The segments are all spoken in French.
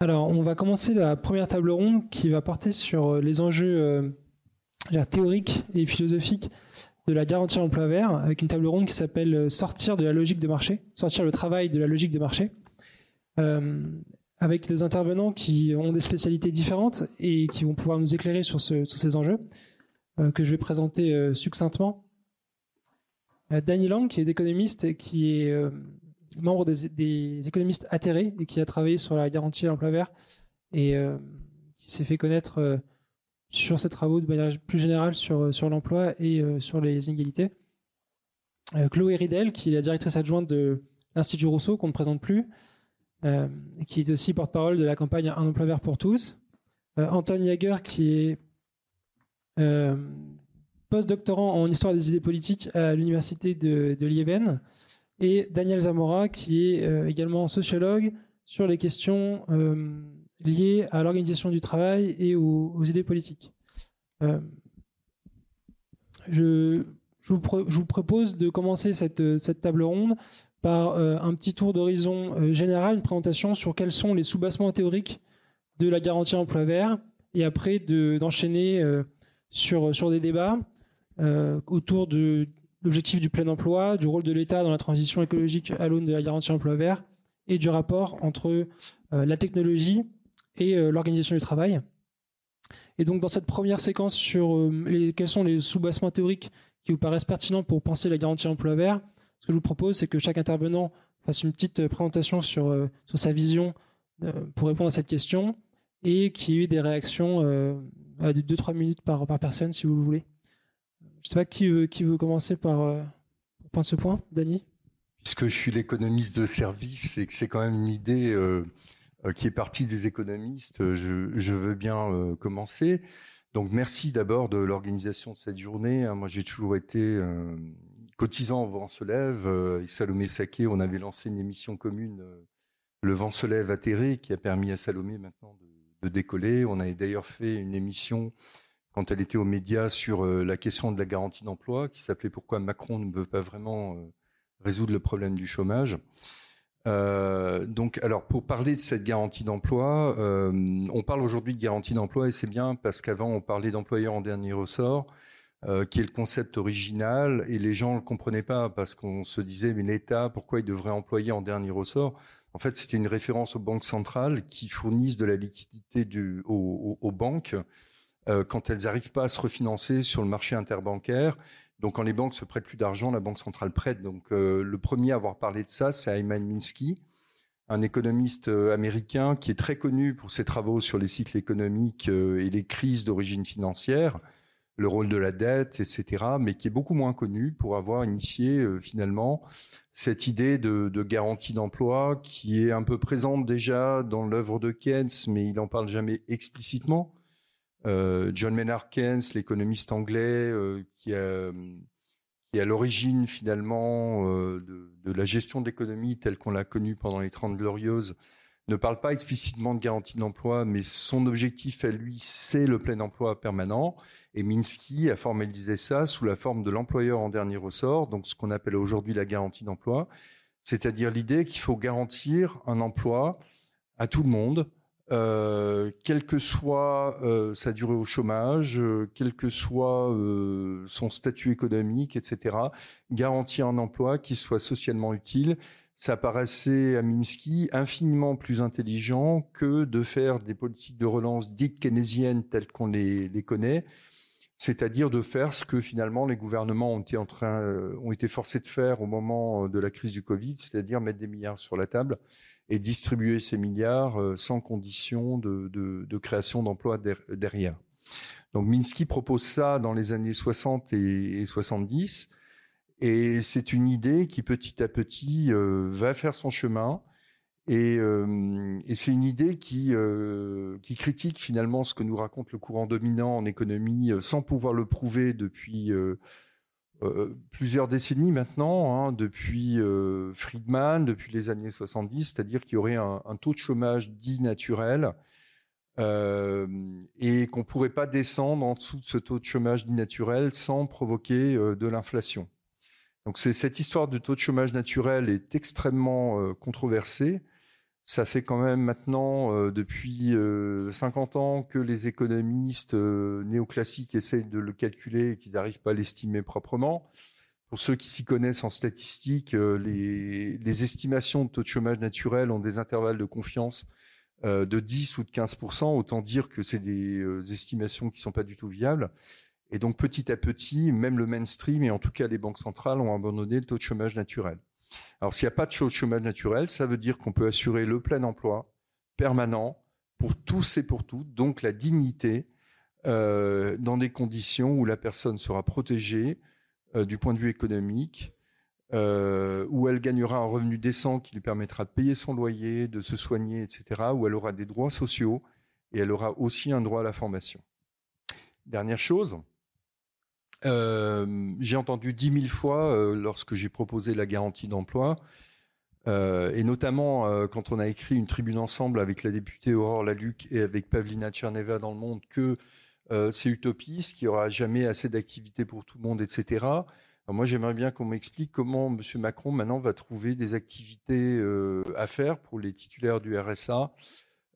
Alors, on va commencer la première table ronde qui va porter sur euh, les enjeux euh, théoriques et philosophiques de la garantie emploi vert, avec une table ronde qui s'appelle euh, Sortir de la logique de marché, sortir le travail de la logique de marché, avec des intervenants qui ont des spécialités différentes et qui vont pouvoir nous éclairer sur, ce, sur ces enjeux, que je vais présenter succinctement. Danny Lang, qui est économiste et qui est membre des, économistes atterrés et qui a travaillé sur la garantie à l'emploi vert et euh, qui s'est fait connaître euh, sur ses travaux de manière plus générale sur, euh, sur l'emploi et sur les inégalités. Chloé Ridel, qui est la directrice adjointe de l'Institut Rousseau, qu'on ne présente plus, qui est aussi porte-parole de la campagne Un emploi vert pour tous. Anton Jager, qui est post-doctorant en histoire des idées politiques à l'université de, de et Daniel Zamora, qui est euh, également sociologue sur les questions euh, liées à l'organisation du travail et aux, idées politiques. Euh, je, vous propose de commencer cette, table ronde par un petit tour d'horizon général, une présentation sur quels sont les sous-bassements théoriques de la garantie emploi vert, et après d'enchaîner sur, sur des débats autour de, l'objectif du plein emploi, du rôle de l'État dans la transition écologique à l'aune de la garantie emploi vert et du rapport entre euh, la technologie et euh, l'organisation du travail. Et donc dans cette première séquence sur euh, les, quels sont les sous-bassements théoriques qui vous paraissent pertinents pour penser la garantie emploi vert, ce que je vous propose, c'est que chaque intervenant fasse une petite présentation sur, sa vision pour répondre à cette question et qu'il y ait eu des réactions à 2-3 minutes par personne si vous le voulez. Je sais pas qui veut, qui veut commencer par euh, ce point, Dany? Puisque je suis l'économiste de service et que c'est quand même une idée euh, euh, qui est partie des économistes, je, veux bien commencer. Donc merci d'abord de l'organisation de cette journée. Hein. Moi j'ai toujours été cotisant au Vent se lève. Salomé Saké, on avait lancé une émission commune, Le Vent se lève atterré, qui a permis à Salomé maintenant de décoller. On avait d'ailleurs fait une émission quand elle était aux médias sur euh, la question de la garantie d'emploi, qui s'appelait Pourquoi Macron ne veut pas vraiment euh, résoudre le problème du chômage? Euh, donc, alors pour parler de cette garantie d'emploi, on parle aujourd'hui de garantie d'emploi et c'est bien parce qu'avant on parlait d'employeur en dernier ressort, qui est le concept original et les gens ne le comprenaient pas parce qu'on se disait mais l'État pourquoi il devrait employer en dernier ressort? En fait, c'était une référence aux banques centrales qui fournissent de la liquidité aux banques euh, quand elles n'arrivent pas à se refinancer sur le marché interbancaire. Donc, quand les banques se prêtent plus d'argent, la Banque centrale prête. Donc, euh, le premier à avoir parlé de ça, c'est Ayman Minsky, un économiste euh, américain qui est très connu pour ses travaux sur les cycles économiques et les crises d'origine financière, le rôle de la dette, etc., mais qui est beaucoup moins connu pour avoir initié finalement cette idée de, de garantie d'emploi qui est un peu présente déjà dans l'œuvre de Keynes, mais il n'en parle jamais explicitement. Euh, John Maynard Keynes, l'économiste anglais, euh, qui, a, qui est à l'origine finalement euh, de, la gestion de l'économie telle qu'on l'a connue pendant les Trente Glorieuses, ne parle pas explicitement de garantie d'emploi, mais son objectif à lui, c'est le plein emploi permanent. Et Minsky a formalisé ça sous la forme de l'employeur en dernier ressort, donc ce qu'on appelle aujourd'hui la garantie d'emploi, c'est-à-dire l'idée qu'il faut garantir un emploi à tout le monde, euh, quelle que soit euh, sa durée au chômage, euh, quel que soit euh, son statut économique, etc., garantir un emploi qui soit socialement utile, ça paraissait à Minsky infiniment plus intelligent que de faire des politiques de relance dites keynésiennes telles qu'on les, les connaît, c'est-à-dire de faire ce que finalement les gouvernements ont été en train, ont été forcés de faire au moment de la crise du Covid, c'est-à-dire mettre des milliards sur la table et distribuer ces milliards euh, sans condition de, de, de création d'emplois derrière. Donc Minsky propose ça dans les années 60 et, 70, et c'est une idée qui petit à petit euh, va faire son chemin. Et, euh, et c'est une idée qui, qui critique finalement ce que nous raconte le courant dominant en économie, sans pouvoir le prouver depuis euh, plusieurs décennies maintenant, hein, depuis euh, Friedman, depuis les années 70, c'est-à-dire qu'il y aurait un, taux de chômage dit naturel euh, et qu'on pourrait pas descendre en dessous de ce taux de chômage dit naturel sans provoquer euh, de l'inflation. Donc cette histoire du taux de chômage naturel est extrêmement controversée. Ça fait quand même maintenant euh, depuis 50 ans que les économistes néoclassiques essayent de le calculer et qu'ils n'arrivent pas à l'estimer proprement. Pour ceux qui s'y connaissent en statistique, les, les, estimations de taux de chômage naturel ont des intervalles de confiance de 10 ou de 15 Autant dire que c'est des estimations qui sont pas du tout viables. Et donc petit à petit, même le mainstream et en tout cas les banques centrales ont abandonné le taux de chômage naturel. Alors s'il n'y a pas de chômage naturel, ça veut dire qu'on peut assurer le plein emploi permanent pour tous et pour toutes, donc la dignité euh, dans des conditions où la personne sera protégée euh, du point de vue économique, euh, où elle gagnera un revenu décent qui lui permettra de payer son loyer, de se soigner, etc., où elle aura des droits sociaux et elle aura aussi un droit à la formation. Dernière chose, euh, j'ai entendu dix mille fois euh, lorsque j'ai proposé la garantie d'emploi, euh, et notamment quand on a écrit une tribune ensemble avec la députée Aurore Laluc et avec Pavlina Tcherneva dans le Monde que c'est utopiste, qu'il n'y aura jamais assez d'activités pour tout le monde, etc. moi, j'aimerais bien qu'on m'explique comment M. Macron maintenant va trouver des activités à faire pour les titulaires du RSA,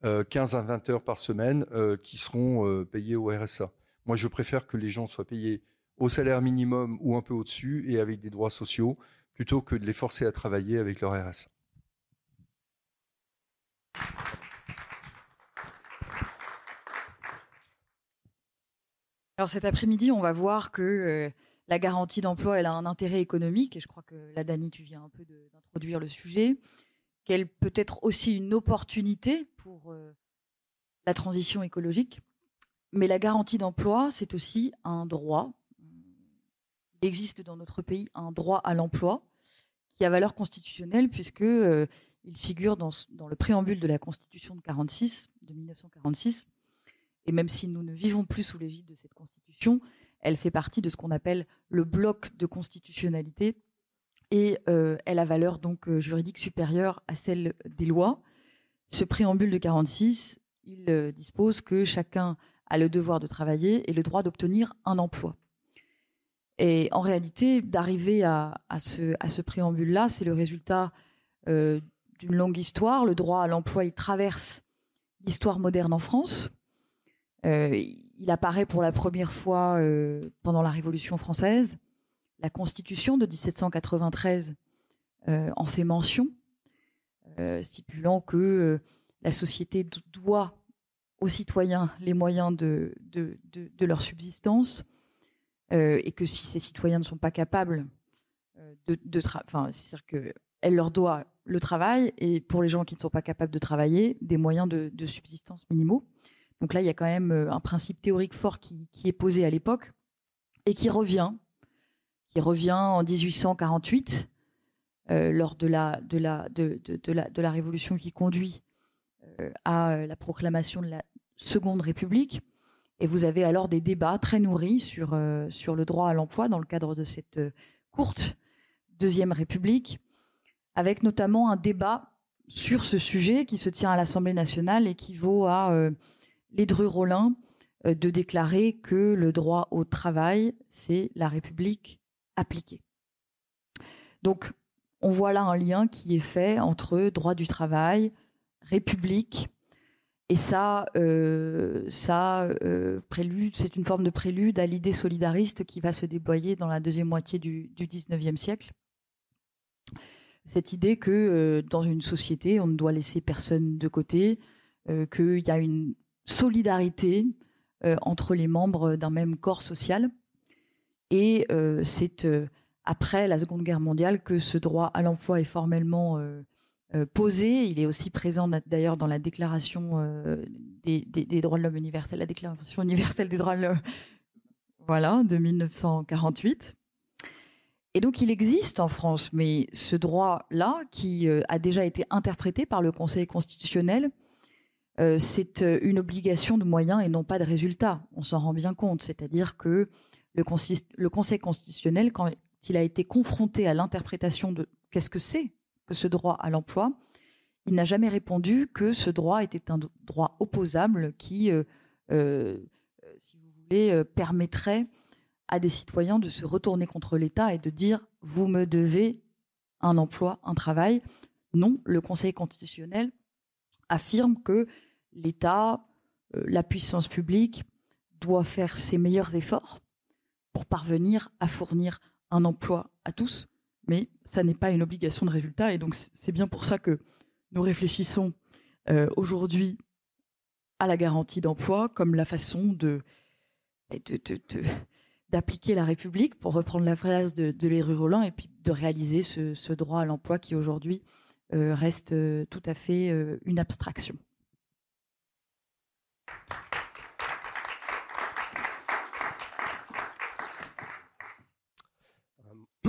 15 à 20 heures par semaine, qui seront payées au RSA. Moi, je préfère que les gens soient payés au salaire minimum ou un peu au-dessus et avec des droits sociaux, plutôt que de les forcer à travailler avec leur RSA. Alors cet après-midi, on va voir que euh, la garantie d'emploi, elle a un intérêt économique, et je crois que la Dani, tu viens un peu d'introduire le sujet, qu'elle peut être aussi une opportunité pour euh, la transition écologique. Mais la garantie d'emploi, c'est aussi un droit existe dans notre pays un droit à l'emploi qui a valeur constitutionnelle puisque euh, il figure dans, le préambule de la Constitution de 46, de 1946. Et même si nous ne vivons plus sous l'égide de cette Constitution, elle fait partie de ce qu'on appelle le bloc de constitutionnalité et euh, elle a valeur donc euh, juridique supérieure à celle des lois. Ce préambule de 46, il dispose que chacun a le devoir de travailler et le droit d'obtenir un emploi. Et en réalité, d'arriver à, ce, préambule-là, c'est le résultat euh, d'une longue histoire. Le droit à l'emploi, traverse l'histoire moderne en France. Euh, il apparaît pour la première fois euh, pendant la Révolution française. La Constitution de 1793 en fait mention, stipulant que la société doit aux citoyens les moyens de leur subsistance et que si ces citoyens ne sont pas capables euh, de, de enfin, c'est-à-dire qu'elle leur doit le travail et pour les gens qui ne sont pas capables de travailler, des moyens de, subsistance minimaux. Donc là, il y a quand même euh, un principe théorique fort qui, est posé à l'époque et qui revient, qui revient en 1848 lors de la, de, la, de, la, de la révolution qui conduit à la proclamation de la Seconde République. Et vous avez alors des débats très nourris sur, euh, sur le droit à l'emploi dans le cadre de cette euh, courte Deuxième République, avec notamment un débat sur ce sujet qui se tient à l'Assemblée nationale et qui vaut à euh, Ledru-Rollin de déclarer que le droit au travail, c'est la République appliquée. Donc, on voit là un lien qui est fait entre droit du travail, République et ça, euh, ça euh, prélude, c'est une forme de prélude à l'idée solidariste qui va se déployer dans la deuxième moitié du, 19e siècle. Cette idée que euh, dans une société, on ne doit laisser personne de côté, qu'il y a une solidarité entre les membres d'un même corps social. Et c'est après la Seconde Guerre mondiale que ce droit à l'emploi est formellement posé. Il est aussi présent d'ailleurs dans la Déclaration euh, des, droits de l'homme universelle, la Déclaration universelle des droits de l'homme, voilà, de 1948. Et donc il existe en France, mais ce droit-là, qui euh, a déjà été interprété par le Conseil constitutionnel, c'est une obligation de moyens et non pas de résultats. On s'en rend bien compte. C'est-à-dire que le, Conseil constitutionnel, quand il a été confronté à l'interprétation de qu'est-ce que c'est ce droit à l'emploi, il n'a jamais répondu que ce droit était un droit opposable qui, euh, euh, si vous voulez, euh, permettrait à des citoyens de se retourner contre l'État et de dire vous me devez un emploi, un travail. Non, le Conseil constitutionnel affirme que l'État, euh, la puissance publique, doit faire ses meilleurs efforts pour parvenir à fournir un emploi à tous, mais ça n'est pas une obligation de résultat. Et donc c'est bien pour ça que nous réfléchissons euh, aujourd'hui à la garantie d'emploi comme la façon de, d'appliquer la République, pour reprendre la phrase de, de Roland, et puis de réaliser ce, droit à l'emploi qui aujourd'hui euh, reste euh, tout à fait une abstraction.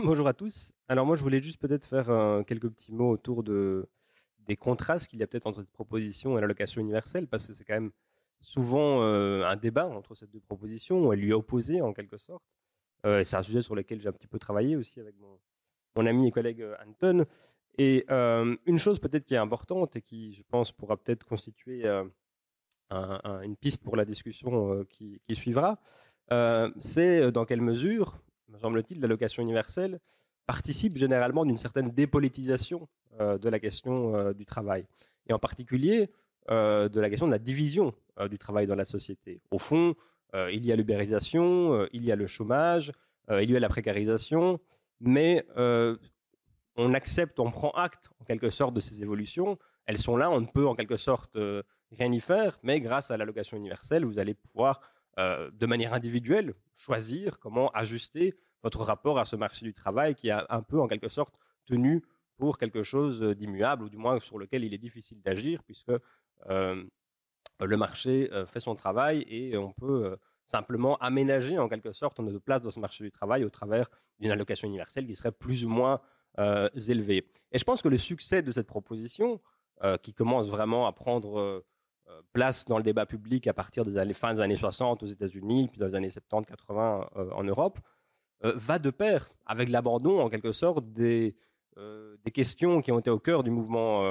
Bonjour à tous. Alors moi, je voulais juste peut-être faire euh, quelques petits mots autour de, des contrastes qu'il y a peut-être entre cette proposition et l'allocation universelle, parce que c'est quand même souvent euh, un débat entre ces deux propositions, elle lui est opposée en quelque sorte. Euh, c'est un sujet sur lequel j'ai un petit peu travaillé aussi avec mon, mon ami et collègue Anton. Et une chose peut-être qui est importante et qui, je pense, pourra peut-être constituer une piste pour la discussion qui, suivra, c'est dans quelle mesure me semble-t-il, l'allocation universelle participe généralement d'une certaine dépolitisation euh, de la question euh, du travail, et en particulier euh, de la question de la division du travail dans la société. Au fond, il y a l'ubérisation, il y a le chômage, il y a la précarisation, mais on accepte, on prend acte en quelque sorte de ces évolutions. Elles sont là, on ne peut en quelque sorte rien y faire, mais grâce à l'allocation universelle, vous allez pouvoir euh, de manière individuelle, choisir comment ajuster votre rapport à ce marché du travail qui est un peu, en quelque sorte, tenu pour quelque chose d'immuable, ou du moins sur lequel il est difficile d'agir, puisque euh, le marché euh, fait son travail et on peut simplement aménager en quelque sorte notre place dans ce marché du travail au travers d'une allocation universelle qui serait plus ou moins élevée. Et je pense que le succès de cette proposition, qui commence vraiment à prendre place dans le débat public à partir des années, fin des années 60 aux États-Unis, puis dans les années 70-80 euh, en Europe, euh, va de pair avec l'abandon, en quelque sorte, des, des questions qui ont été au cœur du mouvement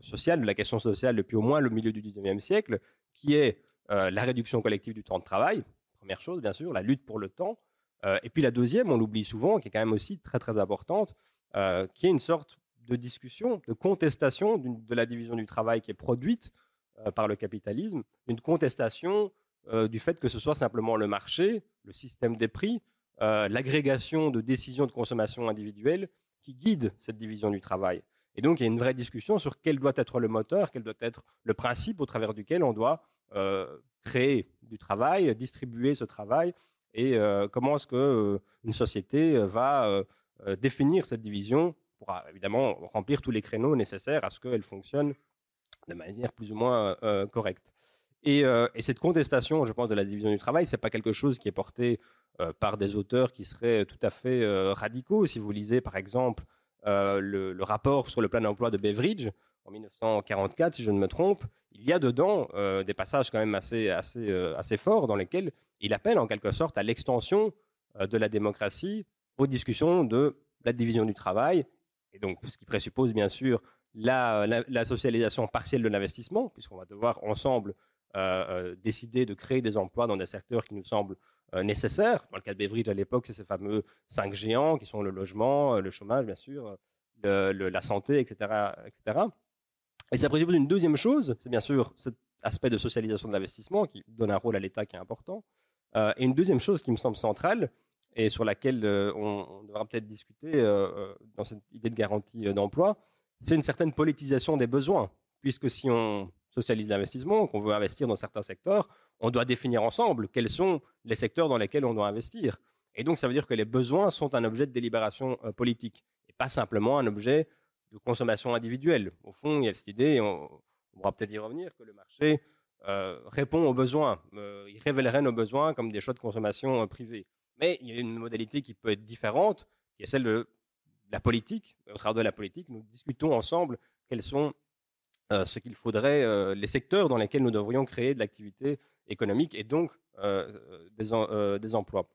social, de la question sociale depuis au moins le milieu du 19e siècle, qui est la réduction collective du temps de travail, première chose, bien sûr, la lutte pour le temps, et puis la deuxième, on l'oublie souvent, qui est quand même aussi très très importante, qui est une sorte de discussion, de contestation de la division du travail qui est produite euh, par le capitalisme, une contestation euh, du fait que ce soit simplement le marché, le système des prix, euh, l'agrégation de décisions de consommation individuelles qui guide cette division du travail. Et donc, il y a une vraie discussion sur quel doit être le moteur, quel doit être le principe au travers duquel on doit créer du travail, distribuer ce travail, et comment est-ce qu'une société va définir cette division pour évidemment remplir tous les créneaux nécessaires à ce qu'elle fonctionne de manière plus ou moins euh, correcte. Euh, et, cette contestation, je pense, de la division du travail, c'est pas quelque chose qui est porté euh, par des auteurs qui seraient tout à fait radicaux. Si vous lisez, par exemple, le, rapport sur le plan d'emploi de Beveridge en 1944, si je ne me trompe, il y a dedans des passages quand même assez, assez, assez forts dans lesquels il appelle en quelque sorte à l'extension de la démocratie aux discussions de la division du travail, et donc ce qui présuppose bien sûr la, socialisation partielle de l'investissement, puisqu'on va devoir ensemble euh, euh, décider de créer des emplois dans des secteurs qui nous semblent euh, nécessaires. Dans le cas de Beveridge à l'époque, c'est ces fameux cinq géants qui sont le logement, le chômage, bien sûr, la santé, etc., etc. Et ça présuppose une deuxième chose, c'est bien sûr cet aspect de socialisation de l'investissement qui donne un rôle à l'État qui est important. et une deuxième chose qui me semble centrale et sur laquelle on, on, devra peut-être discuter dans cette idée de garantie d'emploi, c'est une certaine politisation des besoins, puisque si on socialise l'investissement, qu'on veut investir dans certains secteurs, on doit définir ensemble quels sont les secteurs dans lesquels on doit investir. Et donc, ça veut dire que les besoins sont un objet de délibération euh, politique, et pas simplement un objet de consommation individuelle. Au fond, il y a cette idée, on, pourra peut-être y revenir, que le marché euh, répond aux besoins, euh, il révélerait nos besoins comme des choix de consommation privés. Mais il y a une modalité qui peut être différente, qui est celle de la politique, au travers de la politique, nous discutons ensemble quels sont euh, ce qu'il faudrait, euh, les secteurs dans lesquels nous devrions créer de l'activité économique et donc euh, des, emplois.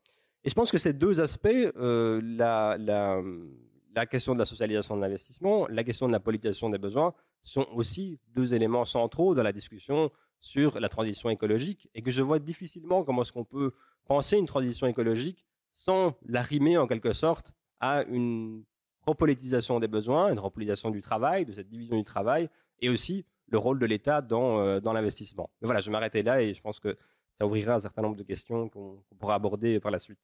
Et je pense que ces deux aspects, la, la, question de la socialisation de l'investissement, la question de la politisation des besoins, sont aussi deux éléments centraux dans la discussion sur la transition écologique et que je vois difficilement comment est-ce qu'on peut penser une transition écologique sans l'arrimer en quelque sorte à une repolitisation des besoins, une repolitisation du travail, de cette division du travail, et aussi le rôle de l'État dans, dans l'investissement. Mais voilà, je m'arrêter là et je pense que ça ouvrira un certain nombre de questions qu'on pourra aborder par la suite.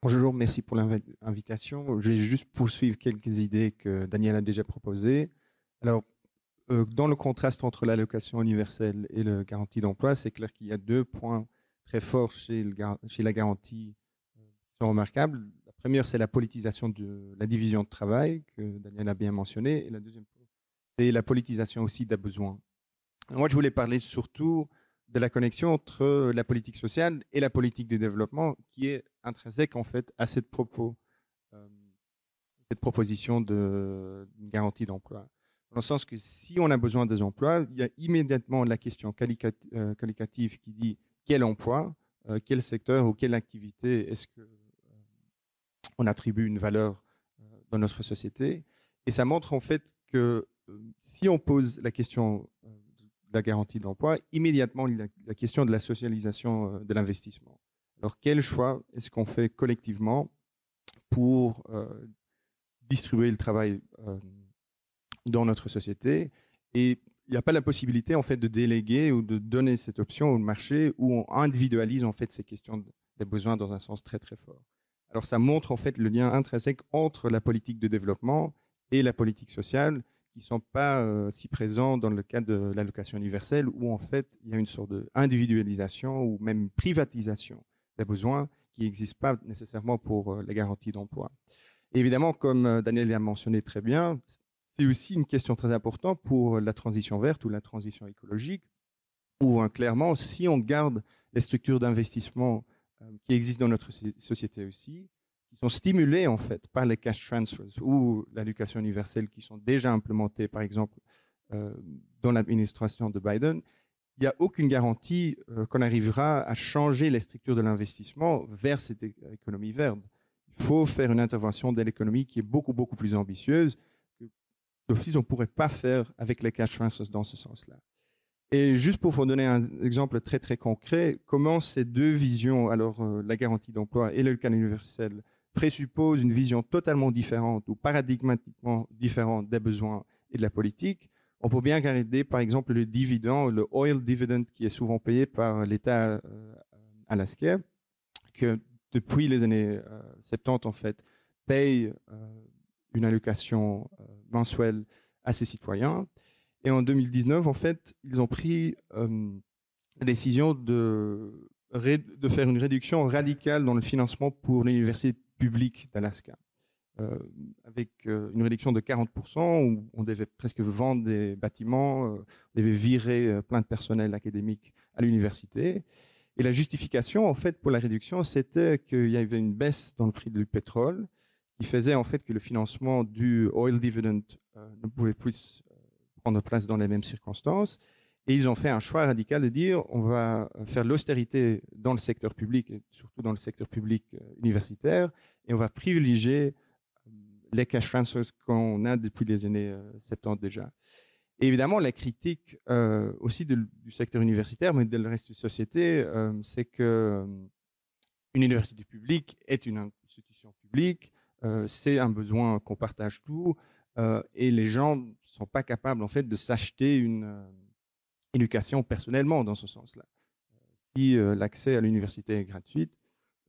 Bonjour, merci pour l'invitation. Je vais juste poursuivre quelques idées que Daniel a déjà proposées. Alors, euh, dans le contraste entre l'allocation universelle et le garantie d'emploi, c'est clair qu'il y a deux points très forts chez, la garantie euh, sont remarquables. La première, c'est la politisation de la division de travail que Daniel a bien mentionné. Et la deuxième, c'est la politisation aussi des besoins. Moi, je voulais parler surtout de la connexion entre la politique sociale et la politique de développement qui est intrinsèque en fait à cette propos, euh, cette proposition de garantie d'emploi. Dans le sens que si on a besoin des emplois, il y a immédiatement la question euh, qualitative qui dit quel emploi, euh, quel secteur ou quelle activité est-ce que on attribue une valeur dans notre société. Et ça montre en fait que si on pose la question la garantie d'emploi, immédiatement la, question de la socialisation euh, de l'investissement. Alors quel choix est-ce qu'on fait collectivement pour euh, distribuer le travail euh, dans notre société? Et il n'y a pas la possibilité en fait de déléguer ou de donner cette option au marché où on individualise en fait ces questions des besoins dans un sens très très fort. Alors ça montre en fait le lien intrinsèque entre la politique de développement et la politique sociale qui sont pas euh, si présents dans le cas de l'allocation universelle, où en fait il y a une sorte d'individualisation ou même privatisation des besoins qui n'existent pas nécessairement pour euh, la garantie d'emploi. Évidemment, comme euh, Daniel l'a mentionné très bien, c'est aussi une question très importante pour la transition verte ou la transition écologique, où hein, clairement, si on garde les structures d'investissement qui existent dans notre société aussi, qui sont stimulés en fait par les cash transfers ou l'éducation universelle qui sont déjà implémentés, par exemple, euh, dans l'administration de Biden, il n'y a aucune garantie euh, qu'on arrivera à changer les structures de l'investissement vers cette économie verte. Il faut faire une intervention de l'économie qui est beaucoup, beaucoup plus ambitieuse d'office on ne pourrait pas faire avec les cash transfers dans ce sens-là. Et juste pour vous donner un exemple très, très concret, comment ces deux visions, alors euh, la garantie d'emploi et le cas universel, présuppose une vision totalement différente ou paradigmatiquement différente des besoins et de la politique, on peut bien regarder par exemple le dividende, le oil dividend qui est souvent payé par l'État euh, alaskais, que depuis les années 70 euh, en fait paye euh, une allocation mensuelle à ses citoyens. Et en 2019, en fait, ils ont pris la décision de, de faire une réduction radicale dans le financement pour l'université public d'Alaska, euh, avec euh, une réduction de 40%, où on devait presque vendre des bâtiments, euh, on devait virer plein de personnel académique à l'université. Et la justification, en fait, pour la réduction, c'était qu'il y avait une baisse dans le prix du pétrole, qui faisait en fait que le financement du oil dividend ne pouvait plus prendre place dans les mêmes circonstances. Et ils ont fait un choix radical de dire on va faire l'austérité dans le secteur public et surtout dans le secteur public euh, universitaire et on va privilégier euh, les cash transfers qu'on a depuis les années 70 euh, déjà. Et évidemment, la critique aussi du secteur universitaire, mais de la reste de la société, c'est que une université publique est une institution publique, c'est un besoin qu'on partage tout, et les gens ne sont pas capables en fait de s'acheter une éducation personnellement dans ce sens-là. Si euh, l'accès à l'université est gratuit,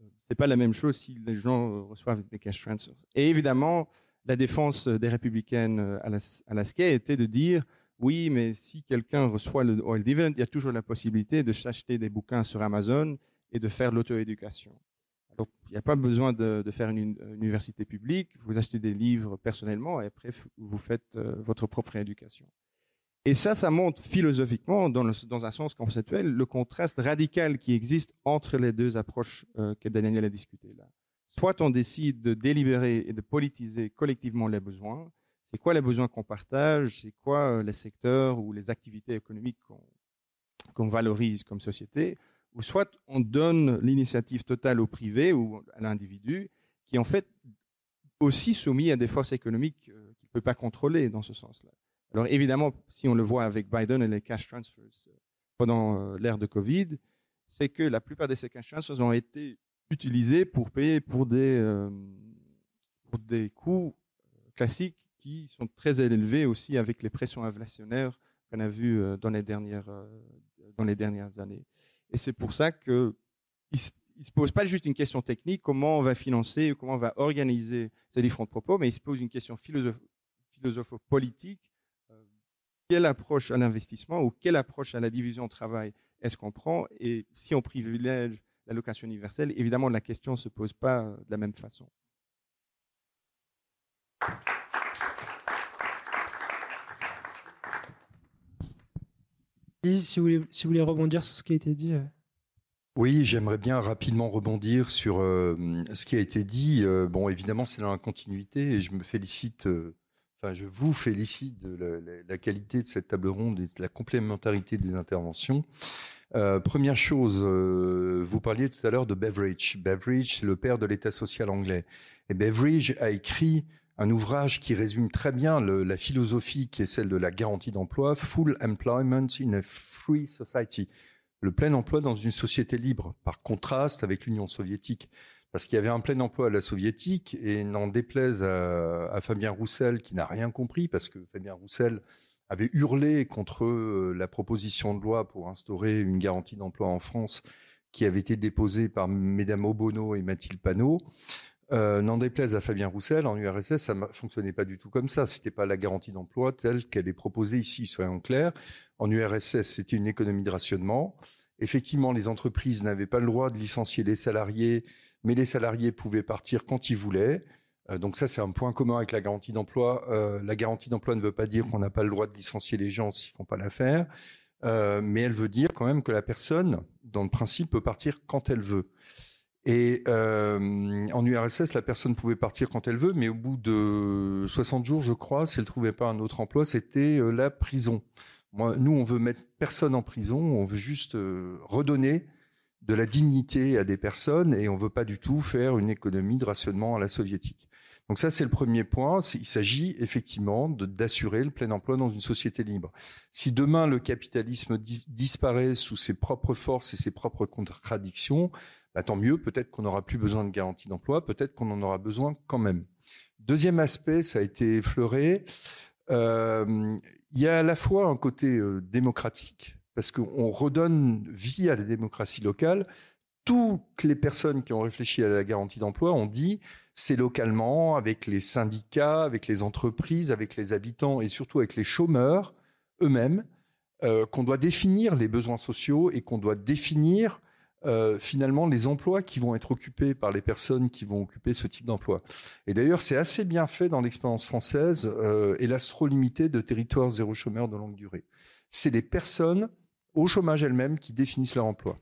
euh, c'est pas la même chose si les gens euh, reçoivent des cash transfers. Et évidemment, la défense des républicaines à Alaska était de dire oui, mais si quelqu'un reçoit le oil dividend, il y a toujours la possibilité de s'acheter des bouquins sur Amazon et de faire l'auto-éducation. Donc, il n'y a pas besoin de, faire une, université publique. Vous achetez des livres personnellement et après, vous faites votre propre éducation. Et ça, ça montre philosophiquement, dans, un sens conceptuel, le contraste radical qui existe entre les deux approches euh, que Daniel a discutées là. Soit on décide de délibérer et de politiser collectivement les besoins. C'est quoi les besoins qu'on partage? C'est quoi euh, les secteurs ou les activités économiques qu'on valorise comme société? Ou soit on donne l'initiative totale au privé ou à l'individu, qui est en fait aussi soumis à des forces économiques euh, qu'il ne peut pas contrôler dans ce sens-là. Alors évidemment, si on le voit avec Biden et les cash transfers euh, pendant euh, l'ère de Covid, c'est que la plupart de ces cash transfers ont été utilisés pour payer pour des, pour des coûts classiques qui sont très élevés aussi avec les pressions inflationnaires qu'on a vues dans les dernières, dans les dernières années. Et c'est pour ça que il se pose pas juste une question technique, comment on va financer, comment on va organiser ces différents propos, mais il se pose une question philosopho-politique. Euh, quelle approche à l'investissement ou quelle approche à la division travail est-ce qu'on prend? Et si on privilège l'allocation universelle, évidemment, la question ne se pose pas de la même façon. Voulez, si vous voulez rebondir sur ce qui a été dit. Euh. Oui, j'aimerais bien rapidement rebondir sur euh, ce qui a été dit. Euh, bon, évidemment, c'est dans la continuité et je me félicite, enfin, je vous félicite de la, qualité de cette table ronde et de la complémentarité des interventions. première chose, vous parliez tout à l'heure de Beveridge. Beveridge, c'est le père de l'État social anglais. Et Beveridge a écrit un ouvrage qui résume très bien la philosophie qui est celle de la garantie d'emploi, Full Employment in a Free Society le plein emploi dans une société libre, par contraste avec l'Union soviétique. Parce qu'il y avait un plein emploi à la soviétique, et n'en déplaise à, Fabien Roussel, qui n'a rien compris, parce que Fabien Roussel avait hurlé contre euh, la proposition de loi pour instaurer une garantie d'emploi en France, qui avait été déposée par Mesdames Obono et Mathilde Panot. Euh, n'en déplaise à Fabien Roussel, en URSS, ça ne fonctionnait pas du tout comme ça. C'était pas la garantie d'emploi telle qu'elle est proposée ici, soyons clairs. En URSS, c'était une économie de rationnement. Effectivement, les entreprises n'avaient pas le droit de licencier les salariés, mais les salariés pouvaient partir quand ils voulaient. Euh, donc ça, c'est un point commun avec la garantie d'emploi. Euh, la garantie d'emploi ne veut pas dire qu'on n'a pas le droit de licencier les gens s'ils font pas l'affaire, mais elle veut dire quand même que la personne, dans le principe, peut partir quand elle veut. Et euh, en URSS, la personne pouvait partir quand elle veut, mais au bout de 60 jours, je crois, si elle trouvait pas un autre emploi, c'était euh, la prison. Nous, on veut mettre personne en prison, on veut juste euh, redonner de la dignité à des personnes et on veut pas du tout faire une économie de rationnement à la soviétique. Donc ça, c'est le premier point. Il s'agit effectivement d'assurer le plein emploi dans une société libre. Si demain le capitalisme disparaît sous ses propres forces et ses propres contradictions, bah, tant mieux, peut-être qu'on n'aura plus besoin de garantie d'emploi, peut-être qu'on en aura besoin quand même. Deuxième aspect, ça a été effleuré, euh, il y a à la fois un côté euh, démocratique, parce qu'on redonne vie à la démocratie locale. Toutes les personnes qui ont réfléchi à la garantie d'emploi ont dit c'est localement, avec les syndicats, avec les entreprises, avec les habitants et surtout avec les chômeurs eux-mêmes, euh, qu'on doit définir les besoins sociaux et qu'on doit définir euh, finalement les emplois qui vont être occupés par les personnes qui vont occuper ce type d'emploi. Et d'ailleurs, c'est assez bien fait dans l'expérience française euh, et l'astro limité de territoire zéro chômeur de longue durée. C'est les personnes au chômage elles-mêmes qui définissent leur emploi.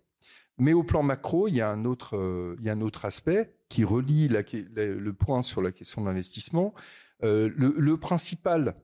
Mais au plan macro, il y a un autre, euh, il y a un autre aspect qui relie le point sur la question de l'investissement. Euh, le principal,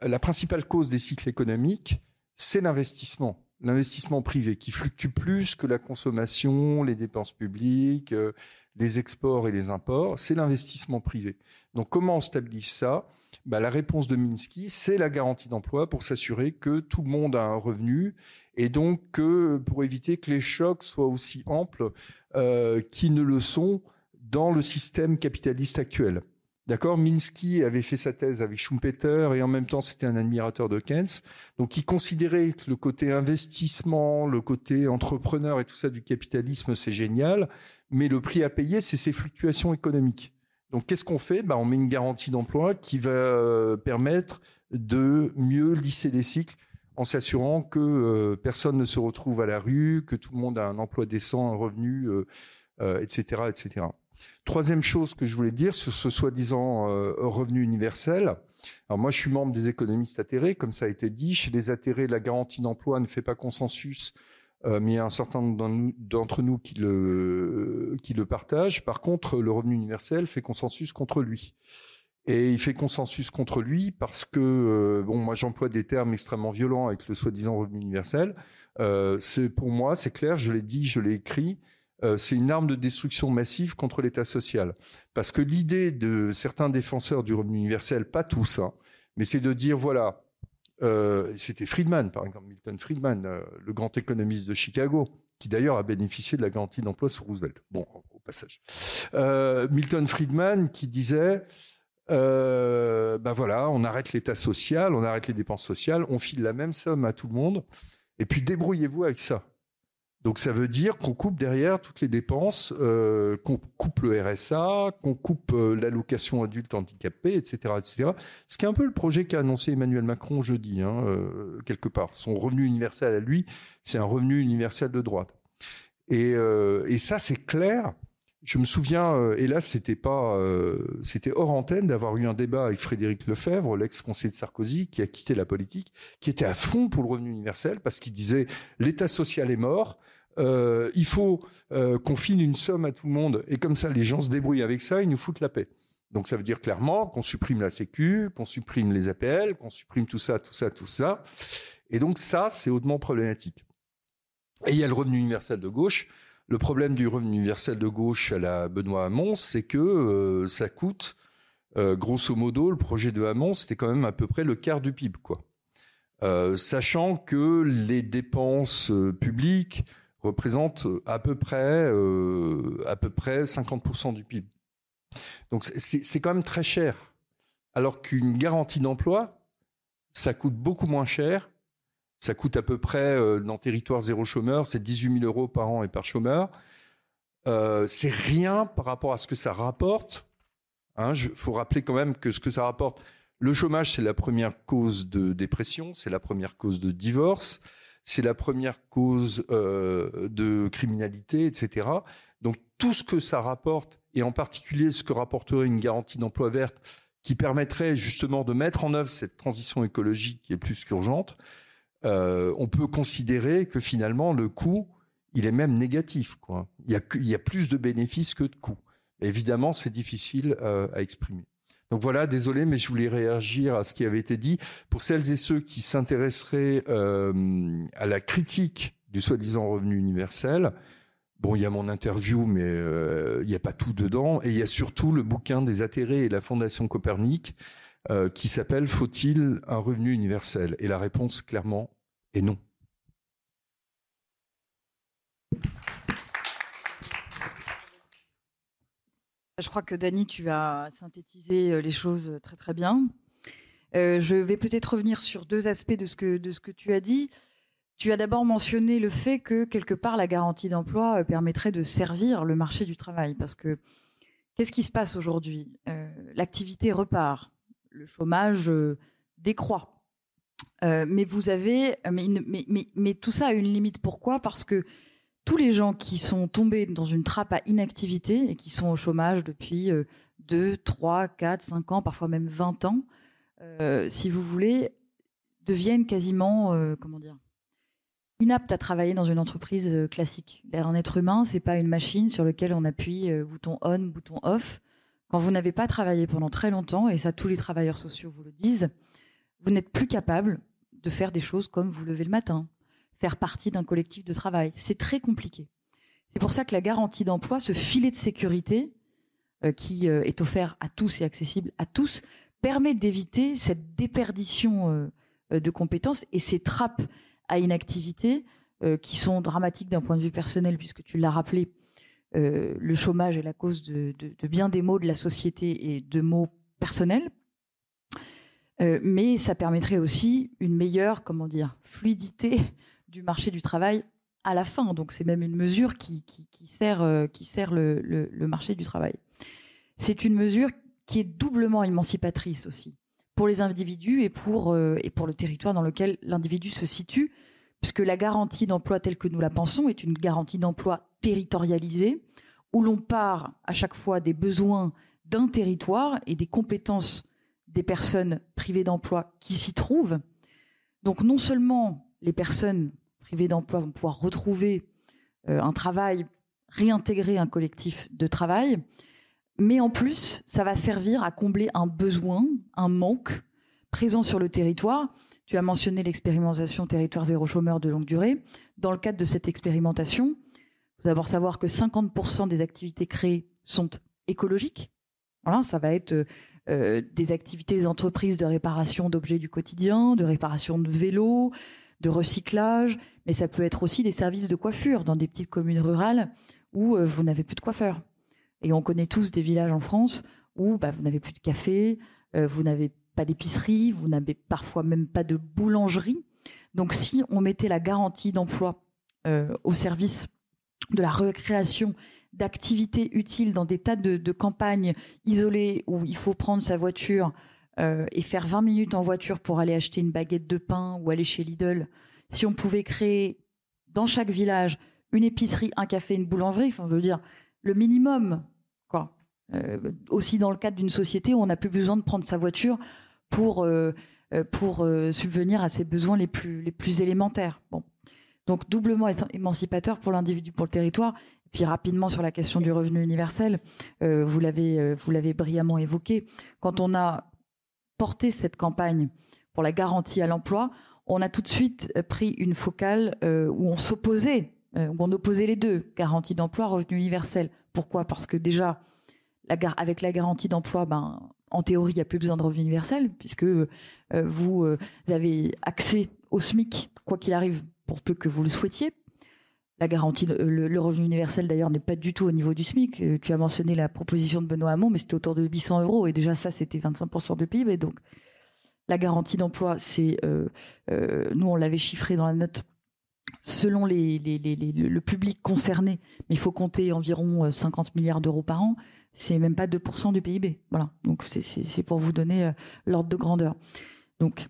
la principale cause des cycles économiques, c'est l'investissement l'investissement privé qui fluctue plus que la consommation, les dépenses publiques, euh, les exports et les imports, c'est l'investissement privé. Donc comment on stabilise ça? Bah, La réponse de Minsky, c'est la garantie d'emploi pour s'assurer que tout le monde a un revenu et donc pour éviter que les chocs soient aussi amples euh, qu'ils ne le sont dans le système capitaliste actuel. D'accord? Minsky avait fait sa thèse avec Schumpeter et en même temps c'était un admirateur de Keynes. Donc il considérait que le côté investissement, le côté entrepreneur et tout ça du capitalisme c'est génial, mais le prix à payer c'est ces fluctuations économiques. Donc qu'est-ce qu'on fait? Bah, On met une garantie d'emploi qui va euh, permettre de mieux lisser les cycles en s'assurant que euh, personne ne se retrouve à la rue, que tout le monde a un emploi décent, un revenu, etc., euh, etc. Troisième chose que je voulais dire sur ce soi-disant euh, revenu universel. Alors moi, je suis membre des économistes atterrés, comme ça a été dit. Chez les atterrés, la garantie d'emploi ne fait pas consensus, euh, mais il y a un certain nombre d'entre nous qui le, qui le partagent. Par contre, le revenu universel fait consensus contre lui. Et il fait consensus contre lui parce que, euh, bon, moi j'emploie des termes extrêmement violents avec le soi-disant revenu universel. c'est pour moi, c'est clair, je l'ai dit, je l'ai écrit. Euh, c'est une arme de destruction massive contre l'État social. Parce que l'idée de certains défenseurs du revenu universel, pas tous, hein, mais c'est de dire, voilà, euh, c'était Friedman, par exemple, Milton Friedman, euh, le grand économiste de Chicago, qui d'ailleurs a bénéficié de la garantie d'emploi sous Roosevelt. Bon, au passage. Milton Friedman qui disait, bah voilà, on arrête l'État social, on arrête les dépenses sociales, on file la même somme à tout le monde, et puis débrouillez-vous avec ça. Donc ça veut dire qu'on coupe derrière toutes les dépenses, euh, qu'on coupe le RSA, qu'on coupe euh, l'allocation adulte handicapé, etc., etc. Ce qui est un peu le projet qu'a annoncé Emmanuel Macron jeudi, hein, euh, quelque part. Son revenu universel à lui, c'est un revenu universel de droite. Et, et ça, c'est clair. Je me souviens, et là, c'était pas, c'était hors antenne d'avoir eu un débat avec Frédéric Lefebvre, l'ex-conseiller de Sarkozy, qui a quitté la politique, qui était à fond pour le revenu universel parce qu'il disait l'État social est mort. Euh, il faut euh, qu'on file une somme à tout le monde et comme ça les gens se débrouillent avec ça, ils nous foutent la paix. Donc ça veut dire clairement qu'on supprime la Sécu, qu'on supprime les APL, qu'on supprime tout ça, tout ça, tout ça. Et donc ça, c'est hautement problématique. Et il y a le revenu universel de gauche. Le problème du revenu universel de gauche à la Benoît Hamon, c'est que euh, ça coûte, grosso modo, le projet de Hamon, c'était quand même à peu près le quart du PIB, quoi. Sachant que les dépenses publiques représentent à peu près, euh, à peu près 50% du PIB. Donc c'est quand même très cher. Alors qu'une garantie d'emploi, ça coûte beaucoup moins cher. Ça coûte à peu près, euh, dans territoire zéro chômeur, c'est 18 000 euros par an et par chômeur. Euh, c'est rien par rapport à ce que ça rapporte. Il faut rappeler quand même que ce que ça rapporte, le chômage, c'est la première cause de dépression, c'est la première cause de divorce, c'est la première cause euh, de criminalité, etc. Donc tout ce que ça rapporte, et en particulier ce que rapporterait une garantie d'emploi verte, qui permettrait justement de mettre en œuvre cette transition écologique qui est plus qu'urgente, euh, on peut considérer que finalement le coût, il est même négatif. Quoi. Il, y a, plus de bénéfices que de coûts. Évidemment, c'est difficile euh, à exprimer. Donc voilà, désolé, mais je voulais réagir à ce qui avait été dit. Pour celles et ceux qui s'intéresseraient euh, à la critique du soi-disant revenu universel, bon, il y a mon interview, mais euh, il n'y a pas tout dedans. Et il y a surtout le bouquin des atterrés et la Fondation Copernic euh, qui s'appelle Faut-il un revenu universel? Et la réponse, clairement, est non. Je crois que Dany, tu as synthétisé euh, les choses très très bien. Euh, je vais peut-être revenir sur deux aspects de ce que, de ce que tu as dit. Tu as d'abord mentionné le fait que quelque part la garantie d'emploi euh, permettrait de servir le marché du travail. Parce que qu'est-ce qui se passe aujourd'hui? Euh, L'activité repart, le chômage euh, décroît. Euh, mais vous avez, mais, mais, mais, mais tout ça a une limite. Pourquoi? Parce que tous les gens qui sont tombés dans une trappe à inactivité et qui sont au chômage depuis 2, 3, 4, 5 ans, parfois même 20 ans, euh, si vous voulez, deviennent quasiment, euh, inaptes à travailler dans une entreprise euh, classique. Un être humain, c'est pas une machine sur laquelle on appuie bouton on, bouton off. Quand vous n'avez pas travaillé pendant très longtemps, et ça tous les travailleurs sociaux vous le disent, vous n'êtes plus capable de faire des choses comme vous lever le matin, faire partie d'un collectif de travail. C'est très compliqué. C'est pour ça que la garantie d'emploi, ce filet de sécurité euh, qui euh, est offert à tous et accessible à tous, permet d'éviter cette déperdition euh, de compétences et ces trappes à inactivité qui sont dramatiques d'un point de vue personnel, puisque tu l'as rappelé, le chômage est la cause de, de- bien des maux de la société et de maux personnels. Mais ça permettrait aussi une meilleure, comment dire, fluidité du marché du travail à la fin. Donc c'est même une mesure qui, qui, sert, euh, qui sert le, le- le marché du travail. C'est une mesure qui est doublement émancipatrice aussi pour les individus et pour, euh, et pour le territoire dans lequel l'individu se situe, puisque la garantie d'emploi telle que nous la pensons est une garantie d'emploi territorialisée, où l'on part à chaque fois des besoins d'un territoire et des compétences des personnes privées d'emploi qui s'y trouvent. Donc non seulement les personnes privées d'emploi vont pouvoir retrouver euh, un travail, réintégrer un collectif de travail, mais en plus, ça va servir à combler un besoin, un manque présent sur le territoire. Tu as mentionné l'expérimentation territoire zéro chômeur de longue durée. Dans le cadre de cette expérimentation, il faut d'abord savoir que 50% des activités créées sont écologiques. Voilà, ça va être euh, des activités des entreprises de réparation d'objets du quotidien, de réparation de vélos, de recyclage, mais ça peut être aussi des services de coiffure dans des petites communes rurales où euh, vous n'avez plus de coiffeur. Et on connaît tous des villages en France où bah, vous n'avez plus de café, vous n'avez pas d'épicerie, vous n'avez parfois même pas de boulangerie. Donc si on mettait la garantie d'emploi au service de la recréation d'activités utiles dans des tas de, campagnes isolées où il faut prendre sa voiture euh, et faire 20 minutes en voiture pour aller acheter une baguette de pain ou aller chez Lidl, si on pouvait créer dans chaque village une épicerie, un café, une boulangerie, enfin, je veux dire, le minimum, quoi. Euh, aussi dans le cadre d'une société où on n'a plus besoin de prendre sa voiture pour, euh, pour subvenir à ses besoins les plus, les plus élémentaires. Bon. Donc doublement émancipateur pour l'individu, pour le territoire. Et puis rapidement sur la question du revenu universel, vous l'avez vous l'avez brillamment évoqué. Quand on a porté cette campagne pour la garantie à l'emploi, on a tout de suite euh, pris une focale où on s'opposait, où on opposait les deux, garantie d'emploi, revenu universel. Pourquoi? Parce que déjà, la avec la garantie d'emploi, ben, en théorie, il n'y a plus besoin de revenu universel, puisque vous avez accès au SMIC, quoi qu'il arrive, pour peu que vous le souhaitiez. La garantie, le, revenu universel d'ailleurs n'est pas du tout au niveau du SMIC. Euh, tu as mentionné la proposition de Benoît Hamon, mais c'était autour de 800 euros et déjà ça c'était 25% de PIB. Donc la garantie d'emploi, c'est euh, euh, nous on l'avait chiffré dans la note selon le public concerné, mais il faut compter environ 50 milliards d'euros par an. C'est même pas 2% du PIB. Voilà. Donc c'est pour vous donner l'ordre de grandeur. Donc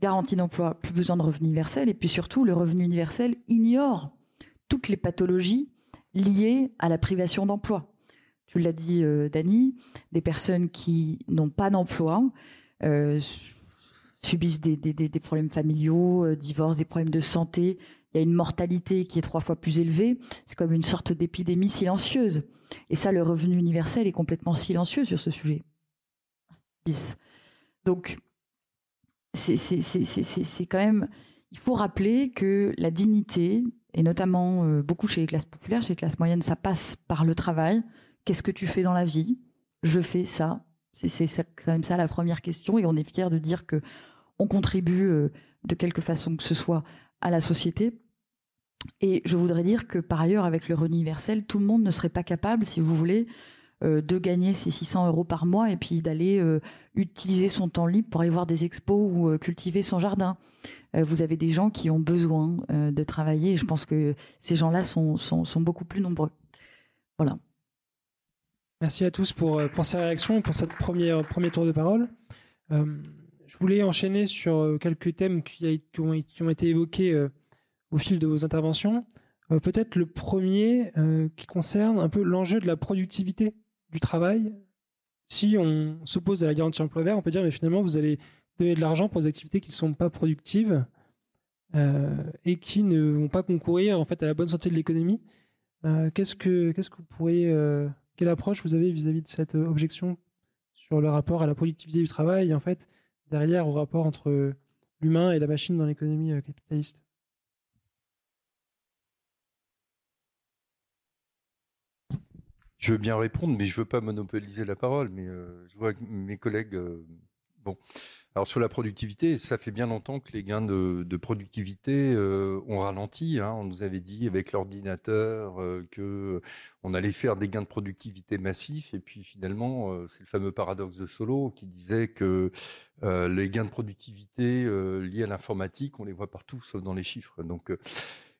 garantie d'emploi, plus besoin de revenu universel. Et puis surtout, le revenu universel ignore toutes les pathologies liées à la privation d'emploi. Tu l'as dit, euh, Dani, des personnes qui n'ont pas d'emploi euh, subissent des, problèmes familiaux, euh, divorces, des problèmes de santé. Il y a une mortalité qui est trois fois plus élevée. C'est comme une sorte d'épidémie silencieuse. Et ça, le revenu universel est complètement silencieux sur ce sujet. Donc, c'est quand même. Il faut rappeler que la dignité, et notamment euh, beaucoup chez les classes populaires, chez les classes moyennes, ça passe par le travail. Qu'est-ce que tu fais dans la vie? Je fais ça. C'est quand même ça la première question, et on est fier de dire que on contribue euh, de quelque façon que ce soit à la société. Et je voudrais dire que par ailleurs, avec le revenu universel, tout le monde ne serait pas capable, si vous voulez, de gagner ses 600 euros par mois et puis d'aller euh, utiliser son temps libre pour aller voir des expos ou euh, cultiver son jardin. vous avez des gens qui ont besoin de travailler et je pense que ces gens-là sont, sont, beaucoup plus nombreux. Voilà. Merci à tous pour, pour ces réactions, pour cette premier tour de parole. je voulais enchaîner sur quelques thèmes qui ont, été évoqués au fil de vos interventions. Peut-être le premier qui concerne un peu l'enjeu de la productivité du travail, si on s'oppose à la garantie emploi vert, on peut dire mais finalement vous allez donner de l'argent pour des activités qui ne sont pas productives euh, et qui ne vont pas concourir en fait à la bonne santé de l'économie. Euh, qu'est-ce que qu'est-ce que vous pourriez euh, quelle approche vous avez vis-à-vis de cette objection sur le rapport à la productivité du travail et en fait derrière au rapport entre l'humain et la machine dans l'économie capitaliste? Je veux bien répondre, mais je veux pas monopoliser la parole. Mais euh, je vois que mes collègues. euh, bon, alors sur la productivité, ça fait bien longtemps que les gains de, de productivité euh, ont ralenti. Hein. On nous avait dit avec l'ordinateur euh, que on allait faire des gains de productivité massifs, et puis finalement, euh, c'est le fameux paradoxe de Solo qui disait que euh, les gains de productivité liés à l'informatique, on les voit partout, sauf dans les chiffres. Donc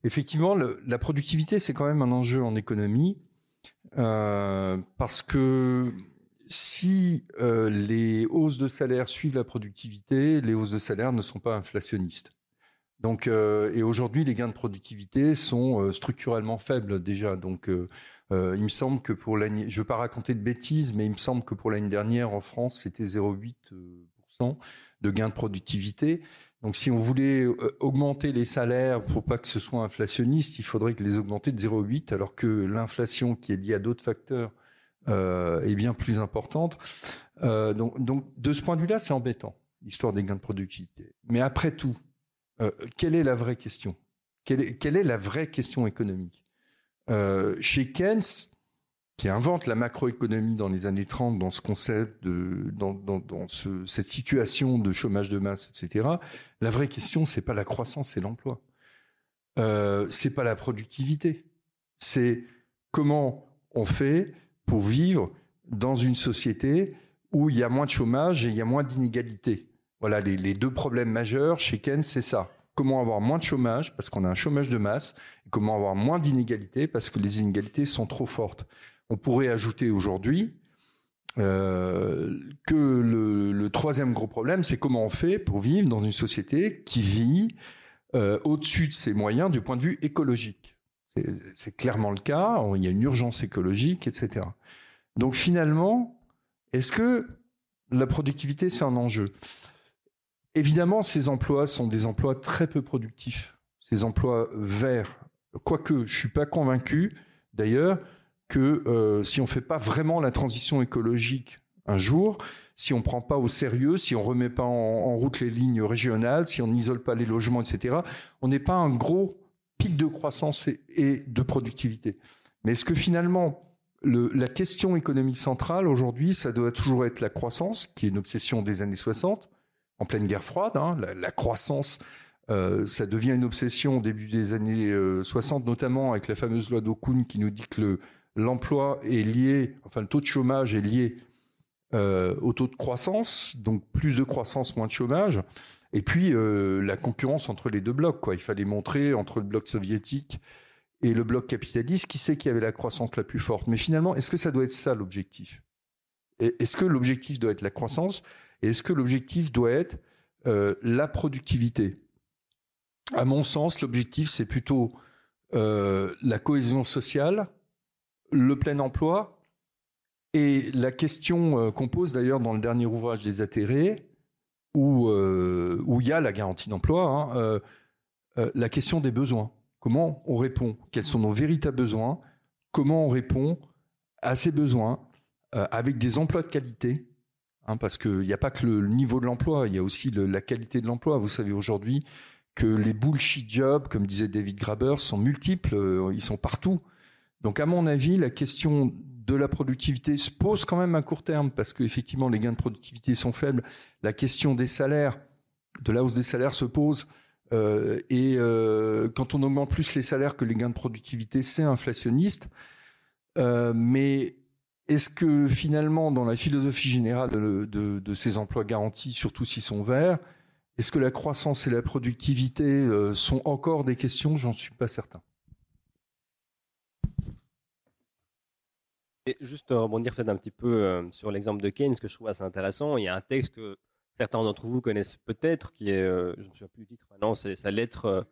effectivement, le, la productivité, c'est quand même un enjeu en économie. Euh, parce que si euh, les hausses de salaire suivent la productivité, les hausses de salaire ne sont pas inflationnistes. Donc, euh, et aujourd'hui, les gains de productivité sont structurellement faibles déjà. Donc, il me semble que pour l'année, je veux pas raconter de bêtises, mais il me semble que pour l'année dernière en France, c'était 0,8% de gains de productivité. Donc si on voulait euh, augmenter les salaires pour pas que ce soit inflationniste, il faudrait que les augmenter de 0,8 alors que l'inflation qui est liée à d'autres facteurs euh, est bien plus importante. Euh, donc, de ce point de vue-là, c'est embêtant, l'histoire des gains de productivité. Mais après tout, quelle est la vraie question? Quelle est, quelle est, la vraie question économique? Chez Keynes, qui invente la macroéconomie dans les années 30, dans ce concept, dans, dans, dans ce, cette situation de chômage de masse, etc. La vraie question, c'est pas la croissance et l'emploi. Euh, c'est pas la productivité. C'est comment on fait pour vivre dans une société où il y a moins de chômage et il y a moins d'inégalités. Voilà, les, les, deux problèmes majeurs chez Keynes, c'est ça. Comment avoir moins de chômage parce qu'on a un chômage de masse, et comment avoir moins d'inégalités parce que les inégalités sont trop fortes. On pourrait ajouter aujourd'hui euh, que le, troisième gros problème, c'est comment on fait pour vivre dans une société qui vit euh, au-dessus de ses moyens du point de vue écologique. C'est clairement le cas, il y a une urgence écologique, etc. Donc finalement, est-ce que la productivité, c'est un enjeu? Évidemment, ces emplois sont des emplois très peu productifs, ces emplois verts. Quoique, je suis pas convaincu, d'ailleurs, que euh, si on fait pas vraiment la transition écologique un jour, si on prend pas au sérieux, si on remet pas en, route les lignes régionales, si on n'isole pas les logements, etc., on n'est pas un gros pic de croissance et, de productivité. Mais est-ce que finalement, le, la question économique centrale aujourd'hui, ça doit toujours être la croissance, qui est une obsession des années 60, en pleine guerre froide, hein, la, la, croissance, euh, ça devient une obsession au début des années 60, euh, notamment avec la fameuse loi d'Okun qui nous dit que le, l'emploi est lié, enfin le taux de chômage est lié euh, au taux de croissance, donc plus de croissance, moins de chômage. Et puis euh, la concurrence entre les deux blocs. Quoi. Il fallait montrer entre le bloc soviétique et le bloc capitaliste qui sait qui avait la croissance la plus forte. Mais finalement, est-ce que ça doit être ça l'objectif? Est-ce que l'objectif doit être la croissance? Et est-ce que l'objectif doit être euh, la productivité? À mon sens, l'objectif, c'est plutôt la cohésion sociale le plein emploi et la question euh, qu'on pose d'ailleurs dans le dernier ouvrage des atterrés, où, euh, il y a la garantie d'emploi, hein, euh, la question des besoins. Comment on répond? Quels sont nos véritables besoins? Comment on répond à ces besoins avec des emplois de qualité? Hein, Parce qu'il n'y a pas que le, niveau de l'emploi, il y a aussi la qualité de l'emploi. Vous savez aujourd'hui que les bullshit jobs, comme disait David Graber, sont multiples, ils sont partout. Donc à mon avis, la question de la productivité se pose quand même à court terme parce qu'effectivement les gains de productivité sont faibles. La question des salaires, de la hausse des salaires se pose. Euh, et euh, quand on augmente plus les salaires que les gains de productivité, c'est inflationniste. Euh, mais est-ce que finalement, dans la philosophie générale de, de, ces emplois garantis, surtout s'ils sont verts, est-ce que la croissance et la productivité sont encore des questions? J'en suis pas certain. Juste rebondir peut-être un petit peu euh, sur l'exemple de Keynes, que je trouve assez intéressant. Il y a un texte que certains d'entre vous connaissent peut-être, qui est, euh, je ne sais plus le titre maintenant, c'est sa lettre. Euh,